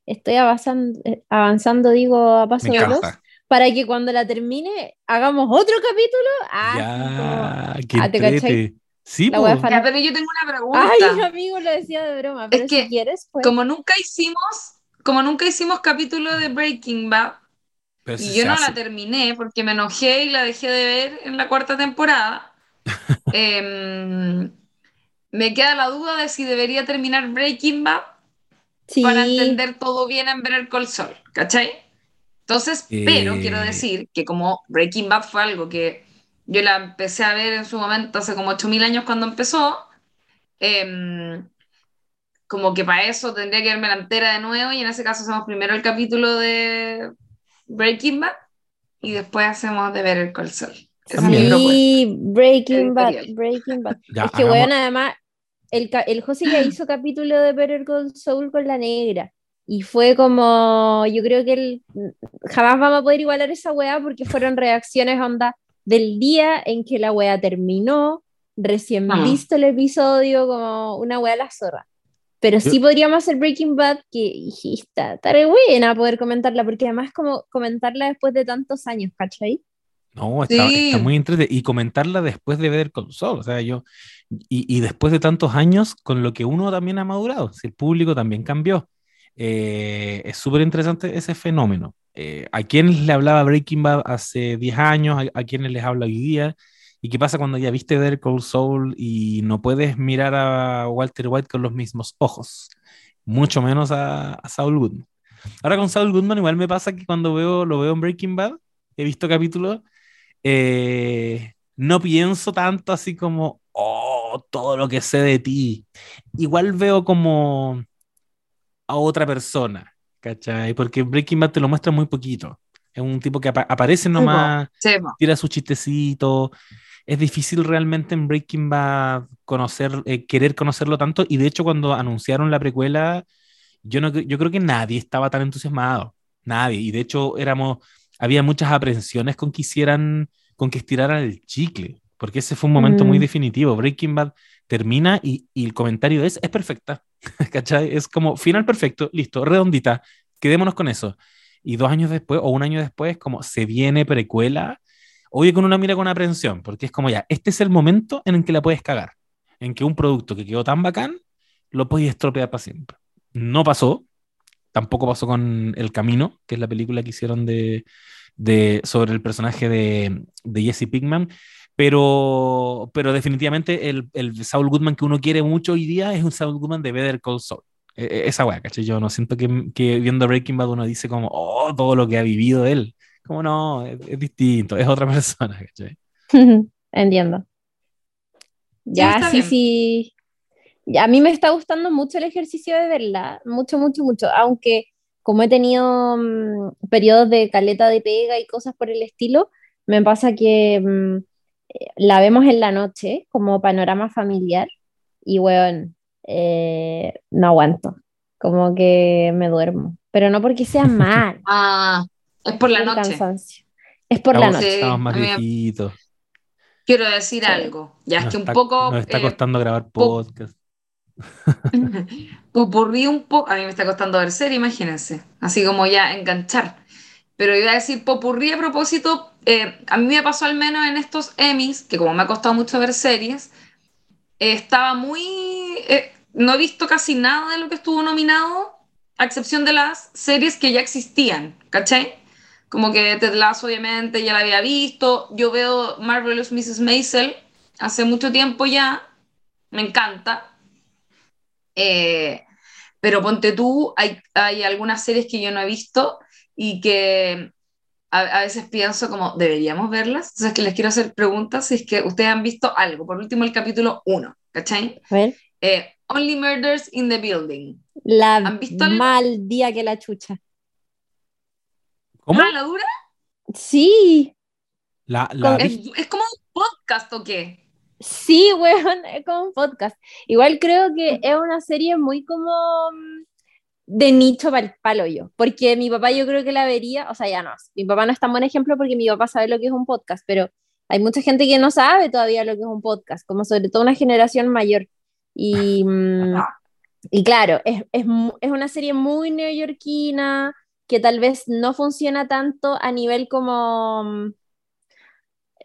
Estoy avanzando, eh, avanzando digo, a paso de dos. Para que cuando la termine hagamos otro capítulo. Ah, ya, qué Ah, ¿te cachai? Sí, La wea fan- Ya, pero yo tengo una pregunta. Ay, amigo, lo decía de broma. Pero que si quieres, pues. Como nunca hicimos, como nunca hicimos capítulo de Breaking Bad, Pero y yo no hace. la terminé porque me enojé y la dejé de ver en la cuarta temporada, [LAUGHS] em, me queda la duda de si debería terminar Breaking Bad sí. para entender todo bien en Better Call Saul, ¿cachai? Entonces, pero Eh. quiero decir que como Breaking Bad fue algo que yo la empecé a ver en su momento hace como 8000 años cuando empezó, em, como que para eso tendría que verme la entera de nuevo y en ese caso hacemos primero el capítulo de Breaking Bad y después hacemos de mi También. propuesta. Sí, Breaking Bad. Breaking Bad. Ya, es que, hagamos- weón, además, el, el José ya hizo capítulo de Better Call Saul con la negra. Y fue como, yo creo que él, jamás vamos a poder igualar esa weá porque fueron reacciones onda del día en que la weá terminó, recién Ah. visto el episodio, como una weá a la zorra. Pero sí podríamos hacer Breaking Bad, que está, re buena poder comentarla, porque además como comentarla después de tantos años, ¿cachai? No, está, Sí. está muy entretenido. Y comentarla después de ver Saul, O sea, yo. Y, y después de tantos años, con lo que uno también ha madurado. Si el público también cambió. Eh, es súper interesante ese fenómeno. Eh, ¿A quiénes le hablaba Breaking Bad hace 10 años? ¿A, a les habla hoy día? ¿Y qué pasa cuando ya viste ver Call Saul y no puedes mirar a Walter White con los mismos ojos? Mucho menos a, a Saul Goodman. Ahora con Saul Goodman igual me pasa que cuando veo, lo veo en Breaking Bad, he visto capítulos, eh, no pienso tanto así como, oh, todo lo que sé de ti. Igual veo como a otra persona, ¿cachai? Porque Breaking Bad te lo muestra muy poquito. Es un tipo que apa- aparece nomás, Sí, tira su chistecito. Es difícil realmente en Breaking Bad conocer, eh, querer conocerlo tanto. Y de hecho, cuando anunciaron la precuela, yo, no, yo creo que nadie estaba tan entusiasmado. Nadie. Y de hecho, éramos, había muchas aprensiones con que hicieran, con que estiraran el chicle. Porque ese fue un momento muy Mm. definitivo. Breaking Bad termina y, y el comentario es, es perfecta. [LAUGHS] ¿Cachai? Es como final perfecto, listo, redondita. Quedémonos con eso. Y dos años después, o un año después, como se viene precuela, oye, con una mira con aprensión, porque es como ya, este es el momento en el que la puedes cagar, en que un producto que quedó tan bacán, lo puedes estropear para siempre. No pasó, tampoco pasó con El Camino, que es la película que hicieron de, sobre el personaje de, de Jesse Pinkman, pero, pero definitivamente el, el Saul Goodman que uno quiere mucho hoy día es un Saul Goodman de Better Call Saul. E- e- Esa weá, ¿cachai? Yo no siento que, que viendo Breaking Bad uno dice como, oh, todo lo que ha vivido él. Como no, es, es distinto, es otra [LAUGHS] persona, ¿cachai? [LAUGHS] Entiendo. Ya, sí, sí. Ya, a mí me está gustando mucho el ejercicio de verla, mucho, mucho, mucho, aunque como he tenido mm, periodos de caleta de pega y cosas por el estilo, me pasa que mm, la vemos en la noche como panorama familiar y, weón, eh, no aguanto, como que me duermo, pero no porque sea [LAUGHS] mal, Ah, es por la noche. cansancio, es por la noche. Estamos más viejitos. Quiero decir Sí. algo. Ya es que un está- poco Nos está eh, costando grabar po- podcast. [LAUGHS] popurrí un poco. A mí me está costando ver serie, imagínense. Así como ya enganchar. Pero iba a decir popurrí a propósito. eh, a mí me pasó al menos en estos Emmys, que como me ha costado mucho ver series, eh, estaba muy. eh, no he visto casi nada de lo que estuvo nominado, a excepción de las series que ya existían, ¿cachai? Como que Ted Lasso, obviamente, ya la había visto. Yo veo Marvelous Mrs. Maisel hace mucho tiempo ya. Me encanta. Pero ponte tú, hay, hay algunas series que yo no he visto y que a, a veces pienso como, ¿deberíamos verlas? Entonces que les quiero hacer preguntas si es que ustedes han visto algo. Por último, el capítulo 1, ¿cachai? A ver, Eh, Only Murders in the Building. la ¿Han visto mal día que la chucha. ¿Cómo? Ah, ¿la dura? Sí, La, ¿Es, es como un podcast o qué? sí, [LAUGHS] weón, es como un podcast. Igual creo que es una serie muy como mm, de nicho para el palo yo, porque mi papá yo creo que la vería, o sea, ya no, mi papá no es tan buen ejemplo porque mi papá sabe lo que es un podcast, pero hay mucha gente que no sabe todavía lo que es un podcast, como sobre todo una generación mayor. Y, mm, y claro, es, es, es una serie muy neoyorquina que tal vez no funciona tanto a nivel como,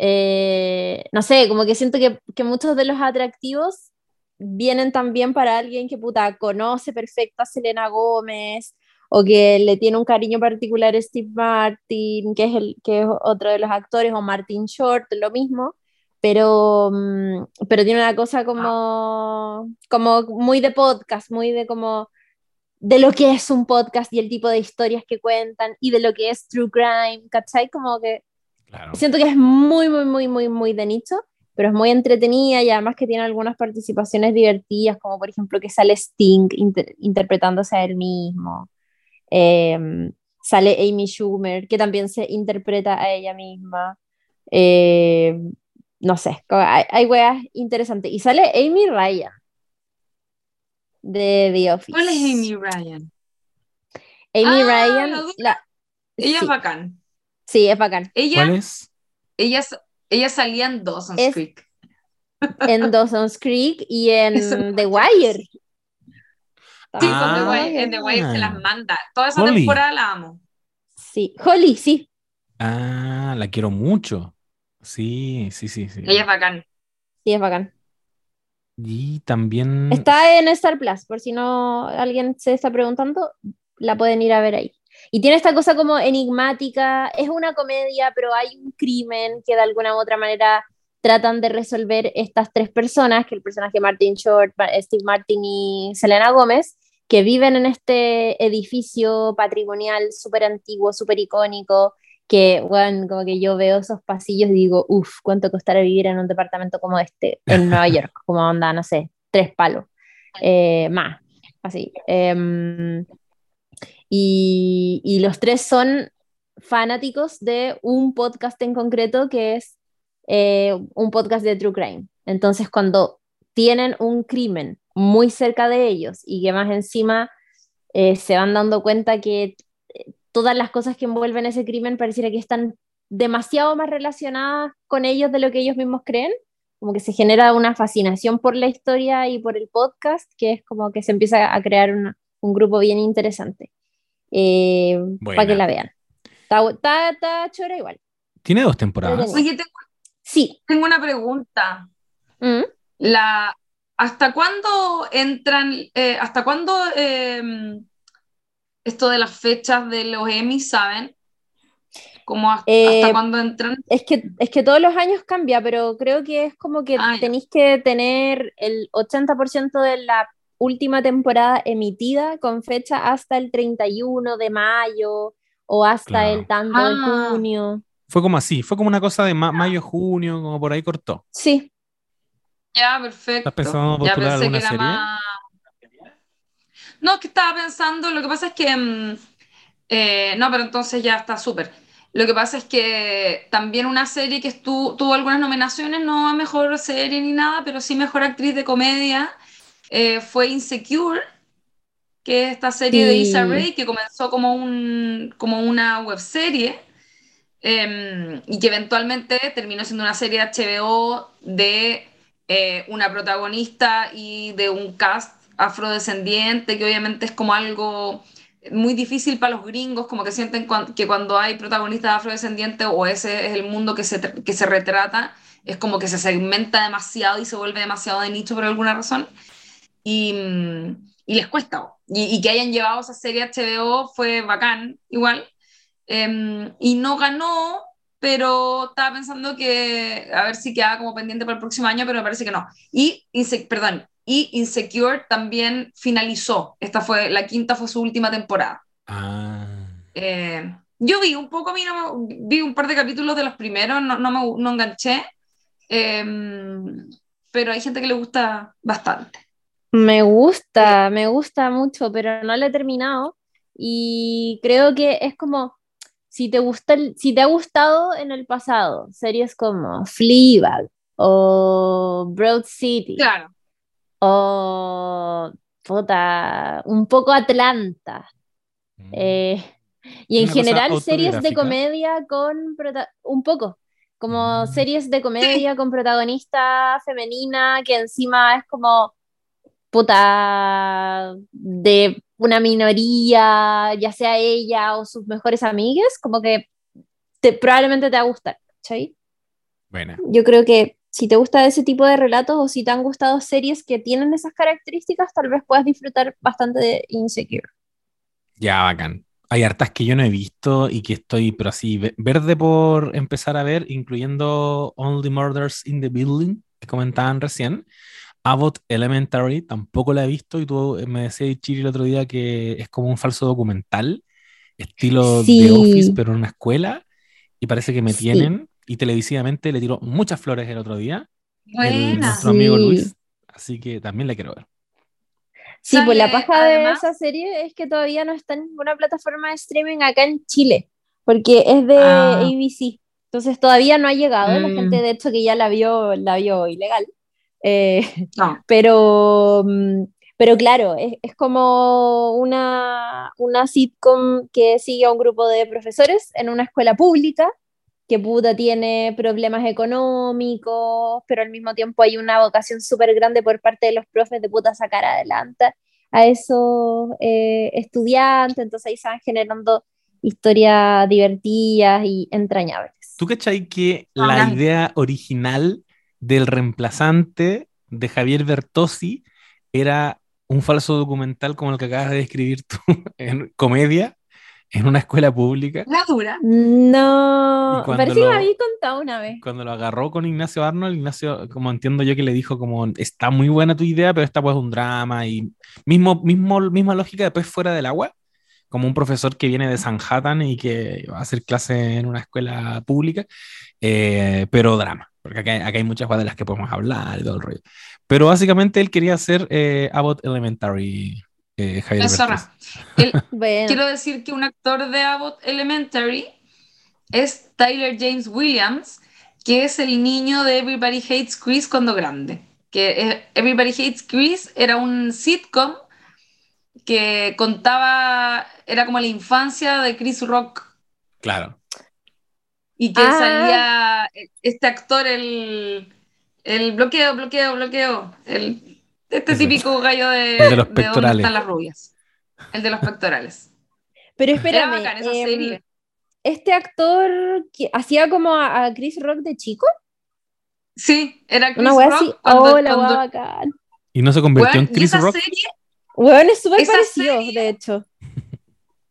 eh, no sé, como que siento que, que, muchos de los atractivos vienen también para alguien que puta conoce perfecto a Selena Gómez o que le tiene un cariño particular a Steve Martin, que es, el, que es otro de los actores, o Martin Short, lo mismo, pero, mm, pero tiene una cosa como, como muy de podcast, muy de como de lo que es un podcast y el tipo de historias que cuentan y de lo que es true crime, ¿cachai? Como que siento que es muy, muy, muy, muy, muy de nicho, pero es muy entretenida y además que tiene algunas participaciones divertidas, como por ejemplo que sale Sting interpretándose a él mismo. Em, sale Amy Schumer, que también se interpreta a ella misma. Em, no sé, hay, hay weas interesantes. Y sale Amy Ryan de The Office. ¿Cuál es Amy Ryan? Amy ah, Ryan. La... Ella es bacán. Sí, es bacán. Ella, ¿Cuál es? Ella, ella salía en Dawson's es... Creek. En Dawson's Creek y [LAUGHS] en The Wire. Sí, ah, en The Wire se las manda. Toda esa Holly. temporada la amo. Sí, Holly, sí. Ah, la quiero mucho. Sí, sí, sí, sí. Ella es bacán. Sí, es bacán. Y también. Está en Star Plus, por si no alguien se está preguntando, la pueden ir a ver ahí. Y tiene esta cosa como enigmática, es una comedia, pero hay un crimen que de alguna u otra manera tratan de resolver estas tres personas, que el personaje Martin Short, Steve Martin y Selena Gómez, que viven en este edificio patrimonial súper antiguo, súper icónico, que, bueno, como que yo veo esos pasillos y digo, uff, ¿cuánto costará vivir en un departamento como este en [LAUGHS] Nueva York? Como onda, no sé, tres palos, eh, más, así. Eh, y, los tres son fanáticos de un podcast en concreto que es eh, un podcast de True Crime. Entonces, cuando tienen un crimen muy cerca de ellos y que más encima eh, se van dando cuenta que todas las cosas que envuelven ese crimen pareciera que están demasiado más relacionadas con ellos de lo que ellos mismos creen, como que se genera una fascinación por la historia y por el podcast, que es como que se empieza a crear un grupo bien interesante, eh, para que la vean. Está, está, está, chora igual. ¿Tiene dos temporadas? Oye, tengo, sí. tengo una pregunta. ¿Mm? La, ¿Hasta cuándo entran, eh, hasta cuándo... Eh, esto de las fechas de los Emmy, ¿saben? Como hasta, Eh, hasta cuándo entran. Es que, es que todos los años cambia, pero creo que es como que Ah, tenéis que tener el 80% de la última temporada emitida con fecha hasta el 31 de mayo o hasta Claro. el tanto de Ah. junio. Fue como así, fue como una cosa de ma- mayo, junio, como por ahí cortó. Sí, Ya, perfecto. ¿Estás pensando en Ya postular pensé alguna que era serie? más- No, que estaba pensando, lo que pasa es que... mm, eh, no, pero entonces ya está súper. Lo que pasa es que también una serie que estu- tuvo algunas nominaciones, no a mejor serie ni nada, pero sí mejor actriz de comedia, eh, fue Insecure, que es esta serie de Issa. Rae que comenzó como, un, como una webserie eh, y que eventualmente terminó siendo una serie de HBO de eh, una protagonista y de un cast afrodescendiente, que obviamente es como algo muy difícil para los gringos, como que sienten que cuando hay protagonistas afrodescendientes o ese es el mundo que se, que se retrata, es como que se segmenta demasiado y se vuelve demasiado de nicho por alguna razón. Y, y les cuesta. Y, y que hayan llevado esa serie a HBO fue bacán, igual. Em, y no ganó, pero estaba pensando que a ver si quedaba como pendiente para el próximo año, pero me parece que no. Y, perdón, y Insecure también finalizó. Esta fue, la quinta fue su última temporada. Ah. Eh, yo vi un poco, no vi un par de capítulos de los primeros, no, no me no enganché, Em, pero hay gente que le gusta bastante. Me gusta, me gusta mucho, pero no la he terminado. Y creo que es como, si te gusta el- si te ha gustado en el pasado, series como Fleabag o Broad City Claro. o puta, un poco Atlanta. eh, y en general series de comedia con un poco, como Mm. series de comedia con protagonista femenina que encima es como puta de una minoría, ya sea ella o sus mejores amigas, como que te, probablemente te va a gustar, ¿cachai? Buena. Yo creo que si te gusta ese tipo de relatos o si te han gustado series que tienen esas características, tal vez puedas disfrutar bastante de Insecure. Ya, bacán. Hay hartas que yo no he visto y que estoy, pero así, ve- verde por empezar a ver, incluyendo Only Murders in the Building, que comentaban recién. Abbott Elementary, tampoco la he visto y tú me decías, Chiri, el otro día que es como un falso documental, estilo Sí. The Office, pero en una escuela, y parece que me Sí. tienen, y televisivamente le tiró muchas flores el otro día, el- nuestro amigo Sí. Luis, así que también la quiero ver. Sí, pues la paja de esa serie es que todavía no está en ninguna plataforma de streaming acá en Chile, porque es de Ah. ABC. Entonces todavía no ha llegado. La Mm. gente, de hecho, que ya la vio, la vio ilegal. Eh, No. [LAUGHS] pero, mm, pero claro, es, es como una, una sitcom que sigue a un grupo de profesores en una escuela pública que puta tiene problemas económicos, pero al mismo tiempo hay una vocación súper grande por parte de los profes de puta sacar adelante a esos eh, estudiantes, entonces ahí se van generando historias divertidas y entrañables. ¿Tú cachai que la idea original del reemplazante de Javier Bertozzi era un falso documental como el que acabas de describir tú [LAUGHS] en comedia en una escuela pública? La dura. No, parece que lo- me había contado una vez. Cuando lo agarró con Ignacio Arnold, Ignacio, como entiendo yo que le dijo como, está muy buena tu idea, pero esta pues es un drama y mismo, mismo, misma lógica después fuera del agua, como un profesor que viene de Sanhattan y que va a hacer clase en una escuela pública, eh, pero drama, porque acá, acá hay muchas cosas de las que podemos hablar y todo el rollo. Pero básicamente él quería hacer eh, Abbott Elementary, eh, Javier La. El- [LAUGHS] Bueno, Quiero decir que un actor de Abbott Elementary es Tyler James Williams, que es el niño de Everybody Hates Chris cuando grande. Que eh, Everybody Hates Chris era un sitcom que contaba, era como la infancia de Chris Rock Claro. Y que Ah. salía este actor, el, el bloqueo, bloqueo, bloqueo, el, este típico gallo de, El de los dónde pectorales. están las rubias. El de los pectorales. pero Era espérame, bacán esa em, serie. este actor que hacía como a, a Chris Rock de chico, Sí, era Chris una wea Rock así, cuando- oh, la cuando- wea bacán. Y no se convirtió en y Chris esa Rock. serie, Weón, es súper parecido, serie- de hecho.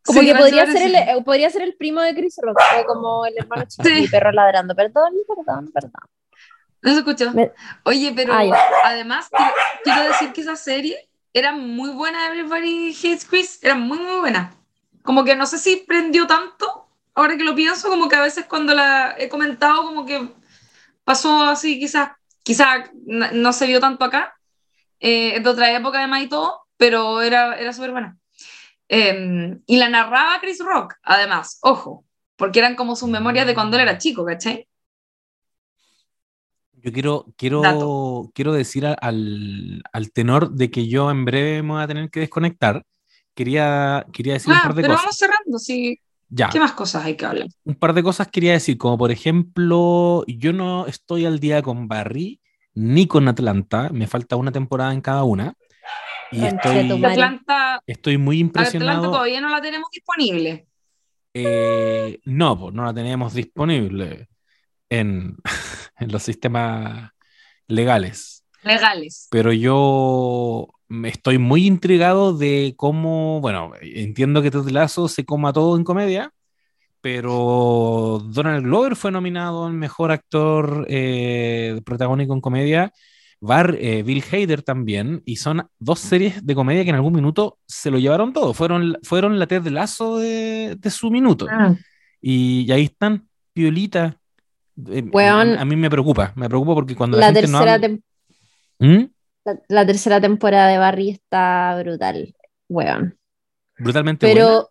Como sí, que podría se ser, el, eh, podría ser el primo de Chris Rock, o como el hermano chico, Sí. perro ladrando. Perdón, perdón, perdón. No se escuchó. Me- Oye, pero Ah, además quiero, quiero decir que esa serie era muy buena, Everybody Hates Chris, era muy, muy buena. Como que no sé si prendió tanto, ahora que lo pienso, como que a veces cuando la he comentado, como que pasó así, quizás, quizás no, no se vio tanto acá, eh, de otra época además y todo, pero era, era súper buena. Eh, y la narraba Chris Rock, además, ojo, porque eran como sus memorias de cuando él era chico, ¿cachai? Yo quiero, quiero, Dato. quiero decir al, al tenor de que yo en breve me voy a tener que desconectar. Quería, quería decir un Ah, par de pero cosas. vamos cerrando, sí. Ya, ¿Qué más cosas hay que hablar? un par de cosas quería decir, como por ejemplo, yo no estoy al día con Barry ni con Atlanta, me falta una temporada en cada una. Y estoy. Atlanta, muy Atlanta impresionado. todavía no la tenemos disponible. Eh, no, pues no la tenemos disponible en, [LAUGHS] en los sistemas legales. Legales. pero yo me estoy muy intrigado de cómo, bueno, entiendo que Ted Lasso se coma todo en comedia, pero Donald Glover fue nominado al mejor actor eh, protagónico en comedia, Bar, eh, Bill Hader también, y son dos series de comedia que en algún minuto se lo llevaron todo, fueron, fueron la Ted Lasso de, de su minuto, y, y ahí están, Piolita. Eh, Weón. a, a mí me preocupa, me preocupa porque cuando la, La gente no tercera, habla- ¿Mm? la, la tercera temporada de Barry está brutal, weón. Brutalmente buena. Pero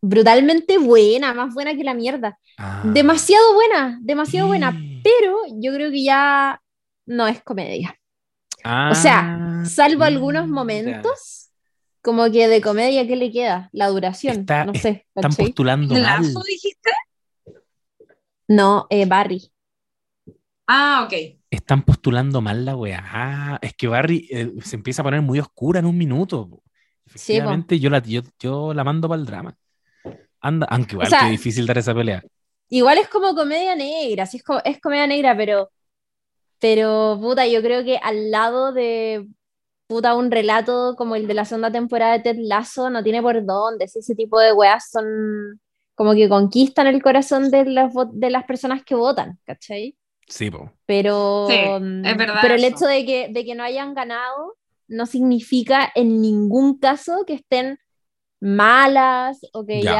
brutalmente buena, más buena que la mierda. Ah. Demasiado buena, demasiado buena. Pero yo creo que ya no es comedia. Ah, o sea, Salvo algunos momentos, como que de comedia, ¿qué le queda? La duración, Está- no sé. Están ¿cachai? postulando mal. ¿Lazo dijiste? No, eh, Barry. Ah, ok. Están postulando mal la weá. Ah, es que Barry eh, se empieza a poner muy oscura en un minuto. Efectivamente, yo, la, yo, yo la mando para el drama. Anda, aunque igual sea, que difícil dar esa pelea. Igual es como comedia negra, sí es, co- es comedia negra, pero, pero puta, yo creo que al lado de puta un relato como el de la segunda temporada de Ted Lasso no tiene por dónde, si ese tipo de weas son como que conquistan el corazón de las, de las personas que votan, ¿cachai? Sí, po. Pero, Sí, mm, es verdad pero el eso. hecho de que, de que no hayan ganado no significa en ningún caso que estén malas o que Ya.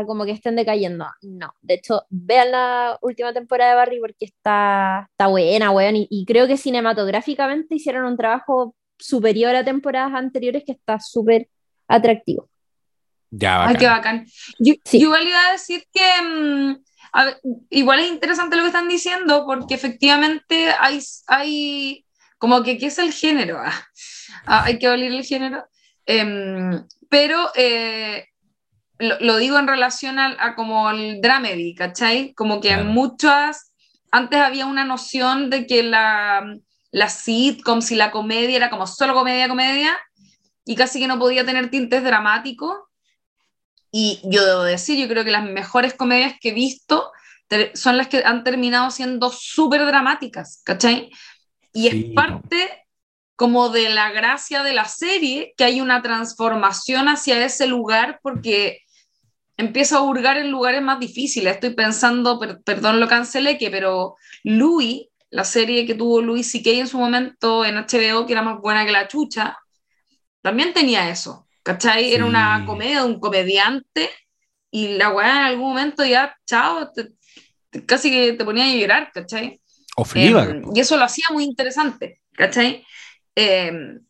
ya, como que estén decayendo. No, de hecho, vean la última temporada de Barry porque está, está buena, weón, y, y creo que cinematográficamente hicieron un trabajo superior a temporadas anteriores que está súper atractivo. Ya, Ay, qué bacán. bacán. Yo, Sí. yo igual iba a decir que mm, a ver, igual es interesante lo que están diciendo, porque efectivamente hay, hay como que qué es el género. Ah, ah, hay que abolir el género. Em, pero eh, lo, lo digo en relación al- a, como el dramedy, ¿cachai? Como que Claro. muchas, antes había una noción de que la, la sitcoms y la comedia era como solo comedia, comedia, y casi que no podía tener tintes dramáticos. Y yo debo decir, yo creo que las mejores comedias que he visto son las que han terminado siendo súper dramáticas, ¿cachai? Y Sí, es parte como de la gracia de la serie, que hay una transformación hacia ese lugar porque empieza a hurgar en lugares más difíciles. Estoy pensando, per- perdón lo cancelé, que pero Louis, la serie que tuvo Louis C.K. en su momento en HBO, que era más buena que la chucha, también tenía eso, ¿cachai? Era una Sí. comedia un comediante y la weá en algún momento ya, chao, te- te- casi que te ponía a llorar, ¿cachai? Po. y eso lo hacía muy interesante, ¿cachai? Em,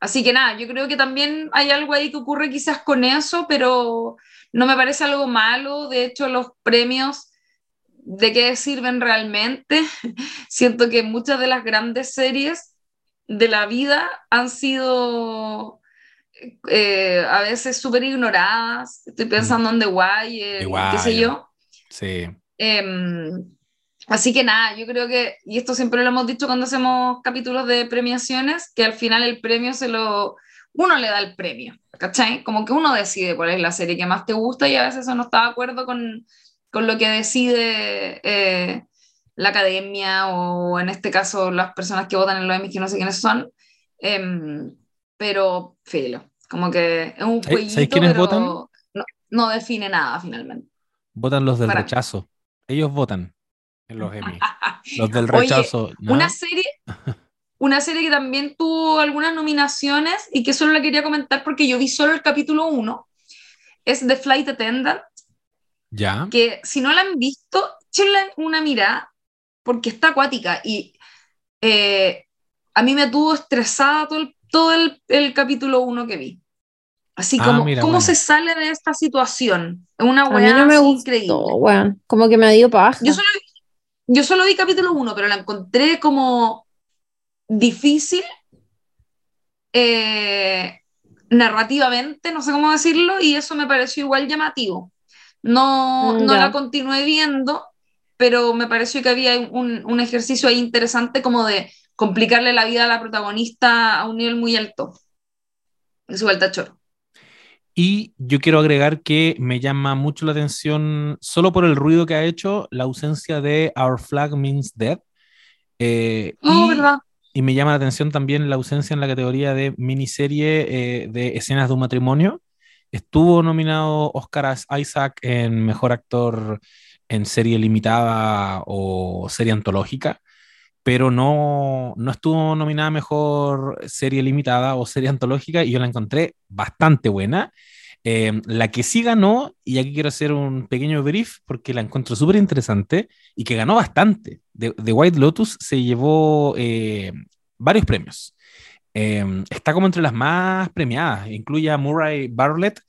así que nada, yo creo que también hay algo ahí que ocurre quizás con eso, pero no me parece algo malo. De hecho, los premios, ¿de qué sirven realmente? [LAUGHS] Siento que muchas de las grandes series de la vida han sido eh, a veces súper ignoradas. Estoy pensando en The Wire, The qué sé yo. Sí. Em, así que nada, yo creo que, y esto siempre lo hemos dicho cuando hacemos capítulos de premiaciones, que al final el premio se lo, uno le da el premio, ¿cachai? Como que uno decide cuál es la serie que más te gusta y a veces eso no está de acuerdo con, con lo que decide eh, la academia o en este caso las personas que votan en los Emmys que no sé quiénes son. Em, pero, filo, como que es un ¿Sabes- jueguito, sabes quiénes pero votan? No, no define nada finalmente. Votan los del Para- rechazo. Ellos votan los Emmy. [LAUGHS] Los del Oye, rechazo. ¿no? Una serie, [LAUGHS] una serie que también tuvo algunas nominaciones y que solo la quería comentar porque yo vi solo el capítulo 1, es The Flight Attendant, Ya. que si no la han visto, échenle una mirada porque está acuática y eh, a mí me tuvo estresada todo el, todo el, el capítulo 1 que vi. Así Ah, como, mira, ¿cómo bueno. se sale de esta situación? Es una weá no me gustó, increíble. weón, como que me dio paja. Yo solo, yo solo vi capítulo 1, pero la encontré como difícil eh, narrativamente, no sé cómo decirlo, y eso me pareció igual llamativo. No, Mm, no la continué viendo, pero me pareció que había un, un ejercicio ahí interesante como de complicarle la vida a la protagonista a un nivel muy alto. Es igual tachor. Y yo quiero agregar que me llama mucho la atención, solo por el ruido que ha hecho, la ausencia de Our Flag Means Dead. Eh, Oh, y, ¿verdad? y me llama la atención también la ausencia en la categoría de miniserie eh, de escenas de un matrimonio. Estuvo nominado Oscar Isaac en Mejor Actor en serie limitada o serie antológica, pero no, no estuvo nominada Mejor serie limitada o serie antológica y yo la encontré bastante buena. Eh, la que sí ganó, y aquí quiero hacer un pequeño brief porque la encuentro súper interesante y que ganó bastante. The, The White Lotus se llevó eh, varios premios. Eh, está como entre las más premiadas, incluye a Murray Bartlett,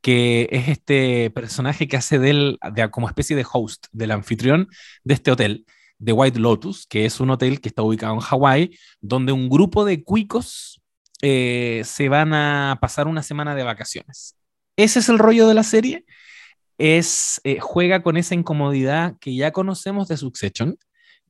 que es este personaje que hace de él de, como especie de host, del anfitrión de este hotel, The White Lotus, que es un hotel que está ubicado en Hawái, donde un grupo de cuicos eh, se van a pasar una semana de vacaciones. Ese es el rollo de la serie. Es, eh, juega con esa incomodidad que ya conocemos de Succession,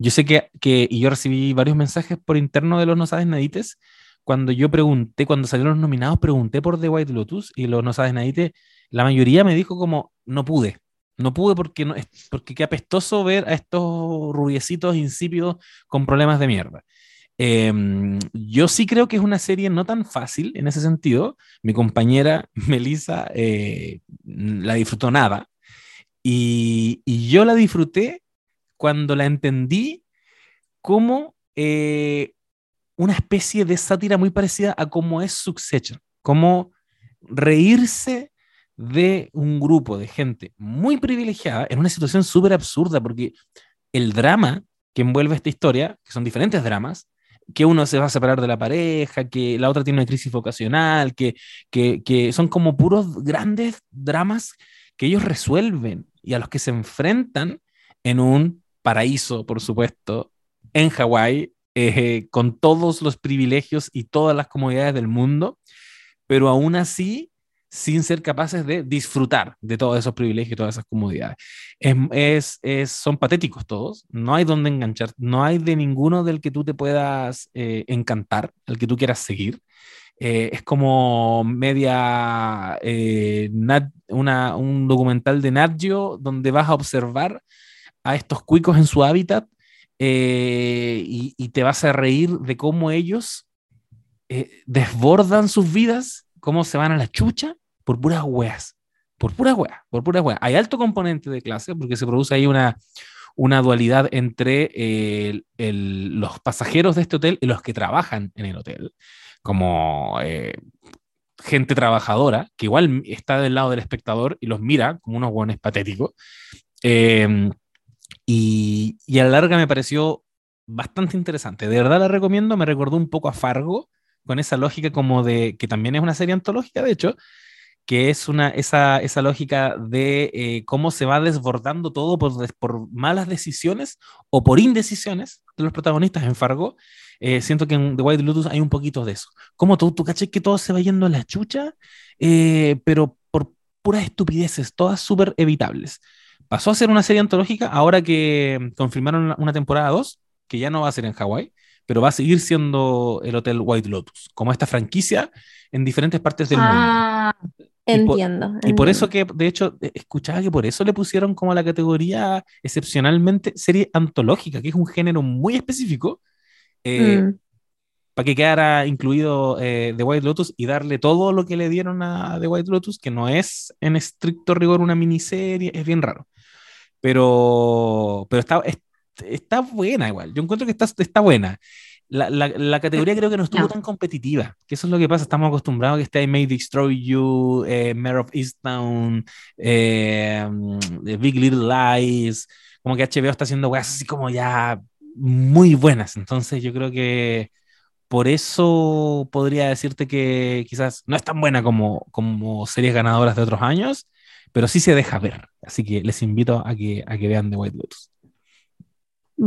yo sé que, que, y yo recibí varios mensajes por interno de los No Sabes Nadites, cuando yo pregunté, cuando salieron los nominados, pregunté por The White Lotus y los No Sabes Nadites, la mayoría me dijo como, no pude, no pude porque, no, porque qué apestoso ver a estos rubiecitos insípidos con problemas de mierda. Em, yo sí creo que es una serie no tan fácil en ese sentido. Mi compañera [LAUGHS] Melissa eh, la disfrutó nada. Y, yo la disfruté cuando la entendí como eh, una especie de sátira muy parecida a cómo es Succession. Como reírse de un grupo de gente muy privilegiada en una situación súper absurda, porque el drama que envuelve esta historia, que son diferentes dramas, que uno se va a separar de la pareja, que la otra tiene una crisis vocacional, que, que, son como puros grandes dramas que ellos resuelven y a los que se enfrentan en un paraíso, por supuesto, en Hawái, eh, con todos los privilegios y todas las comodidades del mundo, pero aún así sin ser capaces de disfrutar de todos esos privilegios y todas esas comodidades. Es, es, son patéticos todos, no hay donde enganchar, no hay de ninguno del que tú te puedas eh, encantar, al que tú quieras seguir. Eh, es como media, eh, una, un documental de Nat donde vas a observar a estos cuicos en su hábitat y, y, te vas a reír de cómo ellos desbordan sus vidas, cómo se van a la chucha por puras weas, por puras weas, por puras weas. Hay alto componente de clase porque se produce ahí una, una dualidad entre los pasajeros de este hotel y los que trabajan en el hotel, como eh, gente trabajadora, que igual está del lado del espectador y los mira como unos buenos patéticos. Em, y, y, a la larga me pareció bastante interesante. De verdad la recomiendo, me recordó un poco a Fargo, con esa lógica como de, que también es una serie antológica, de hecho, que es una, esa, esa lógica de eh, cómo se va desbordando todo por, malas decisiones o por indecisiones de los protagonistas en Fargo. Eh, siento que en The White Lotus hay un poquito de eso. Como tú, tú caché que todo se va yendo a la chucha, eh, pero por puras estupideces, todas súper evitables. Pasó a ser una serie antológica ahora que confirmaron una temporada 2, que ya no va a ser en Hawái, pero va a seguir siendo el Hotel White Lotus, como esta franquicia en diferentes partes del ah, mundo. Entiendo. Y por, eso que, de hecho, e, escuchaba que por eso le pusieron como la categoría excepcionalmente serie antológica, que es un género muy específico, eh, mm. para que quedara incluido eh, The White Lotus y darle todo lo que le dieron a The White Lotus, que no es en estricto rigor una miniserie, es bien raro. Pero, pero está, está buena igual. Yo encuentro que está, está buena. La, la, categoría creo que no estuvo tan competitiva, que eso es lo que pasa, estamos acostumbrados a que esté May Destroy You, eh, Mayor of Easttown, eh, Big Little Lies, como que HBO está haciendo weas así como ya muy buenas, entonces yo creo que por eso podría decirte que quizás no es tan buena como, como series ganadoras de otros años, pero sí se deja ver, así que les invito a que, a que vean The White Lotus.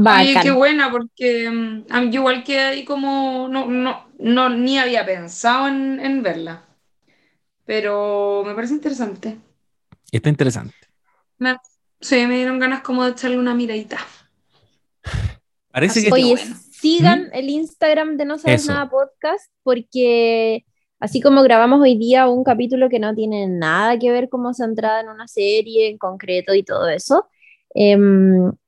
Ay, qué buena, porque um, yo igual que ahí como no, no, no ni había pensado en, en, verla. Pero me parece interesante. Está interesante. Me, sí, me dieron ganas como de echarle una miradita. Parece que Oye, sigan el Instagram de No Sabes Nada Podcast, porque así como grabamos hoy día un capítulo que no tiene nada que ver cómo centrada en una serie en concreto y todo eso. Eh,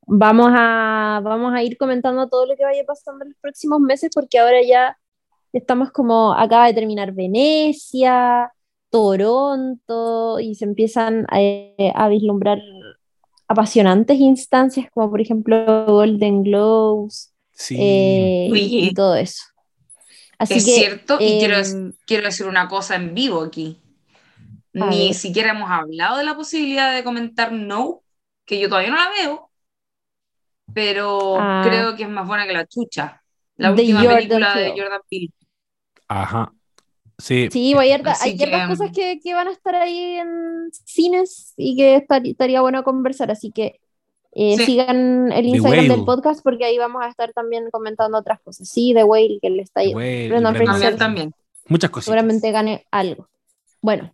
vamos a, vamos a ir comentando todo lo que vaya pasando en los próximos meses porque ahora ya estamos como, acaba de terminar Venecia, Toronto y se empiezan a, a vislumbrar apasionantes instancias como por ejemplo Golden Globes eh, y, todo eso. Así es cierto, y quiero, em, quiero decir una cosa en vivo aquí. Ni siquiera hemos hablado de la posibilidad de comentar No, que yo todavía no la veo, pero ah. creo que es más buena que La Chucha, la última película de Jordan Peele. Ajá. Sí, sí hay ciertas cosas que, que, van a estar ahí en cines y que estaría bueno conversar, así que eh, sigan el Instagram del podcast porque ahí vamos a estar también comentando otras cosas. Sí, The Whale, que le está ahí. también. Muchas cosas. Seguramente gane algo. Bueno,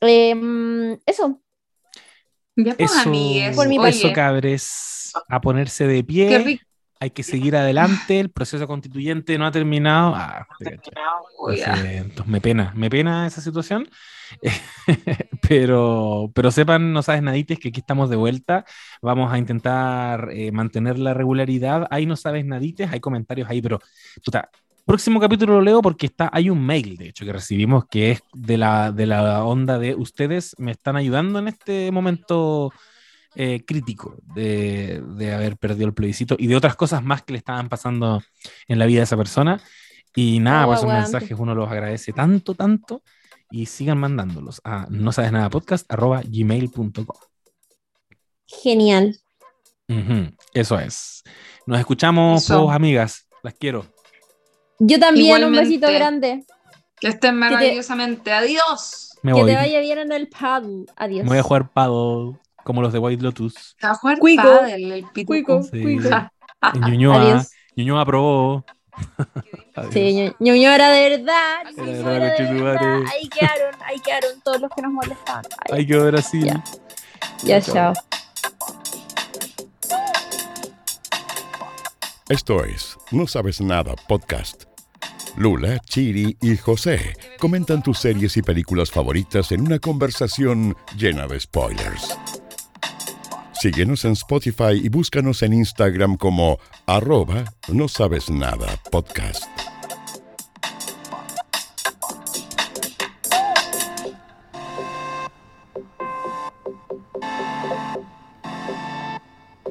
em, eso. Ya pues, eso, por mi cabres a ponerse de pie. hay que seguir adelante, el proceso constituyente no ha terminado. Ah, me pena, me pena esa situación. [LAUGHS] pero, pero sepan, no sabes nadites, que aquí estamos de vuelta. Vamos a intentar eh, mantener la regularidad. Ahí no sabes nadites, hay comentarios ahí, pero puta, próximo capítulo lo leo porque está, hay un mail, de hecho, que recibimos que es de la, de la onda de ustedes me están ayudando en este momento eh, crítico de, de haber perdido el plebiscito y de otras cosas más que le estaban pasando en la vida de esa persona. Y nada, Oh, por esos aguante. mensajes uno los agradece tanto, tanto. Y sigan mandándolos a no sabes nada podcast arroba gmail.com. Genial. Ujú, Eso es. Nos escuchamos, Eso. pues, amigas. Las quiero. Yo también, un besito grande. Que estén maravillosamente. Adiós. Me que voy. te vaya bien en el paddle. Adiós. Me voy a jugar paddle como los de White Lotus. Va a jugar Cuico. pádel, el pituco. Cuico, Sí. cuico. En Ñuñoa. Adiós. Ñuñoa aprobó. Sí, Ñu- Ñuño era de verdad. Era de verdad, era de conchetumare. verdad. Ahí quedaron, ahí quedaron todos los que nos molestaban. Ay, Hay que ver Brasil. Ya. ya, chao. Esto es No Sabes Nada Podcast. Lula, Chiri y José comentan tus series y películas favoritas en una conversación llena de spoilers. Síguenos en Spotify y búscanos en Instagram como arroba no sabes nada podcast.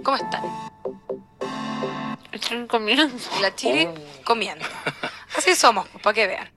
¿Cómo están? Están comiendo. La chiri comiendo. [LAUGHS] Así somos, para que vean.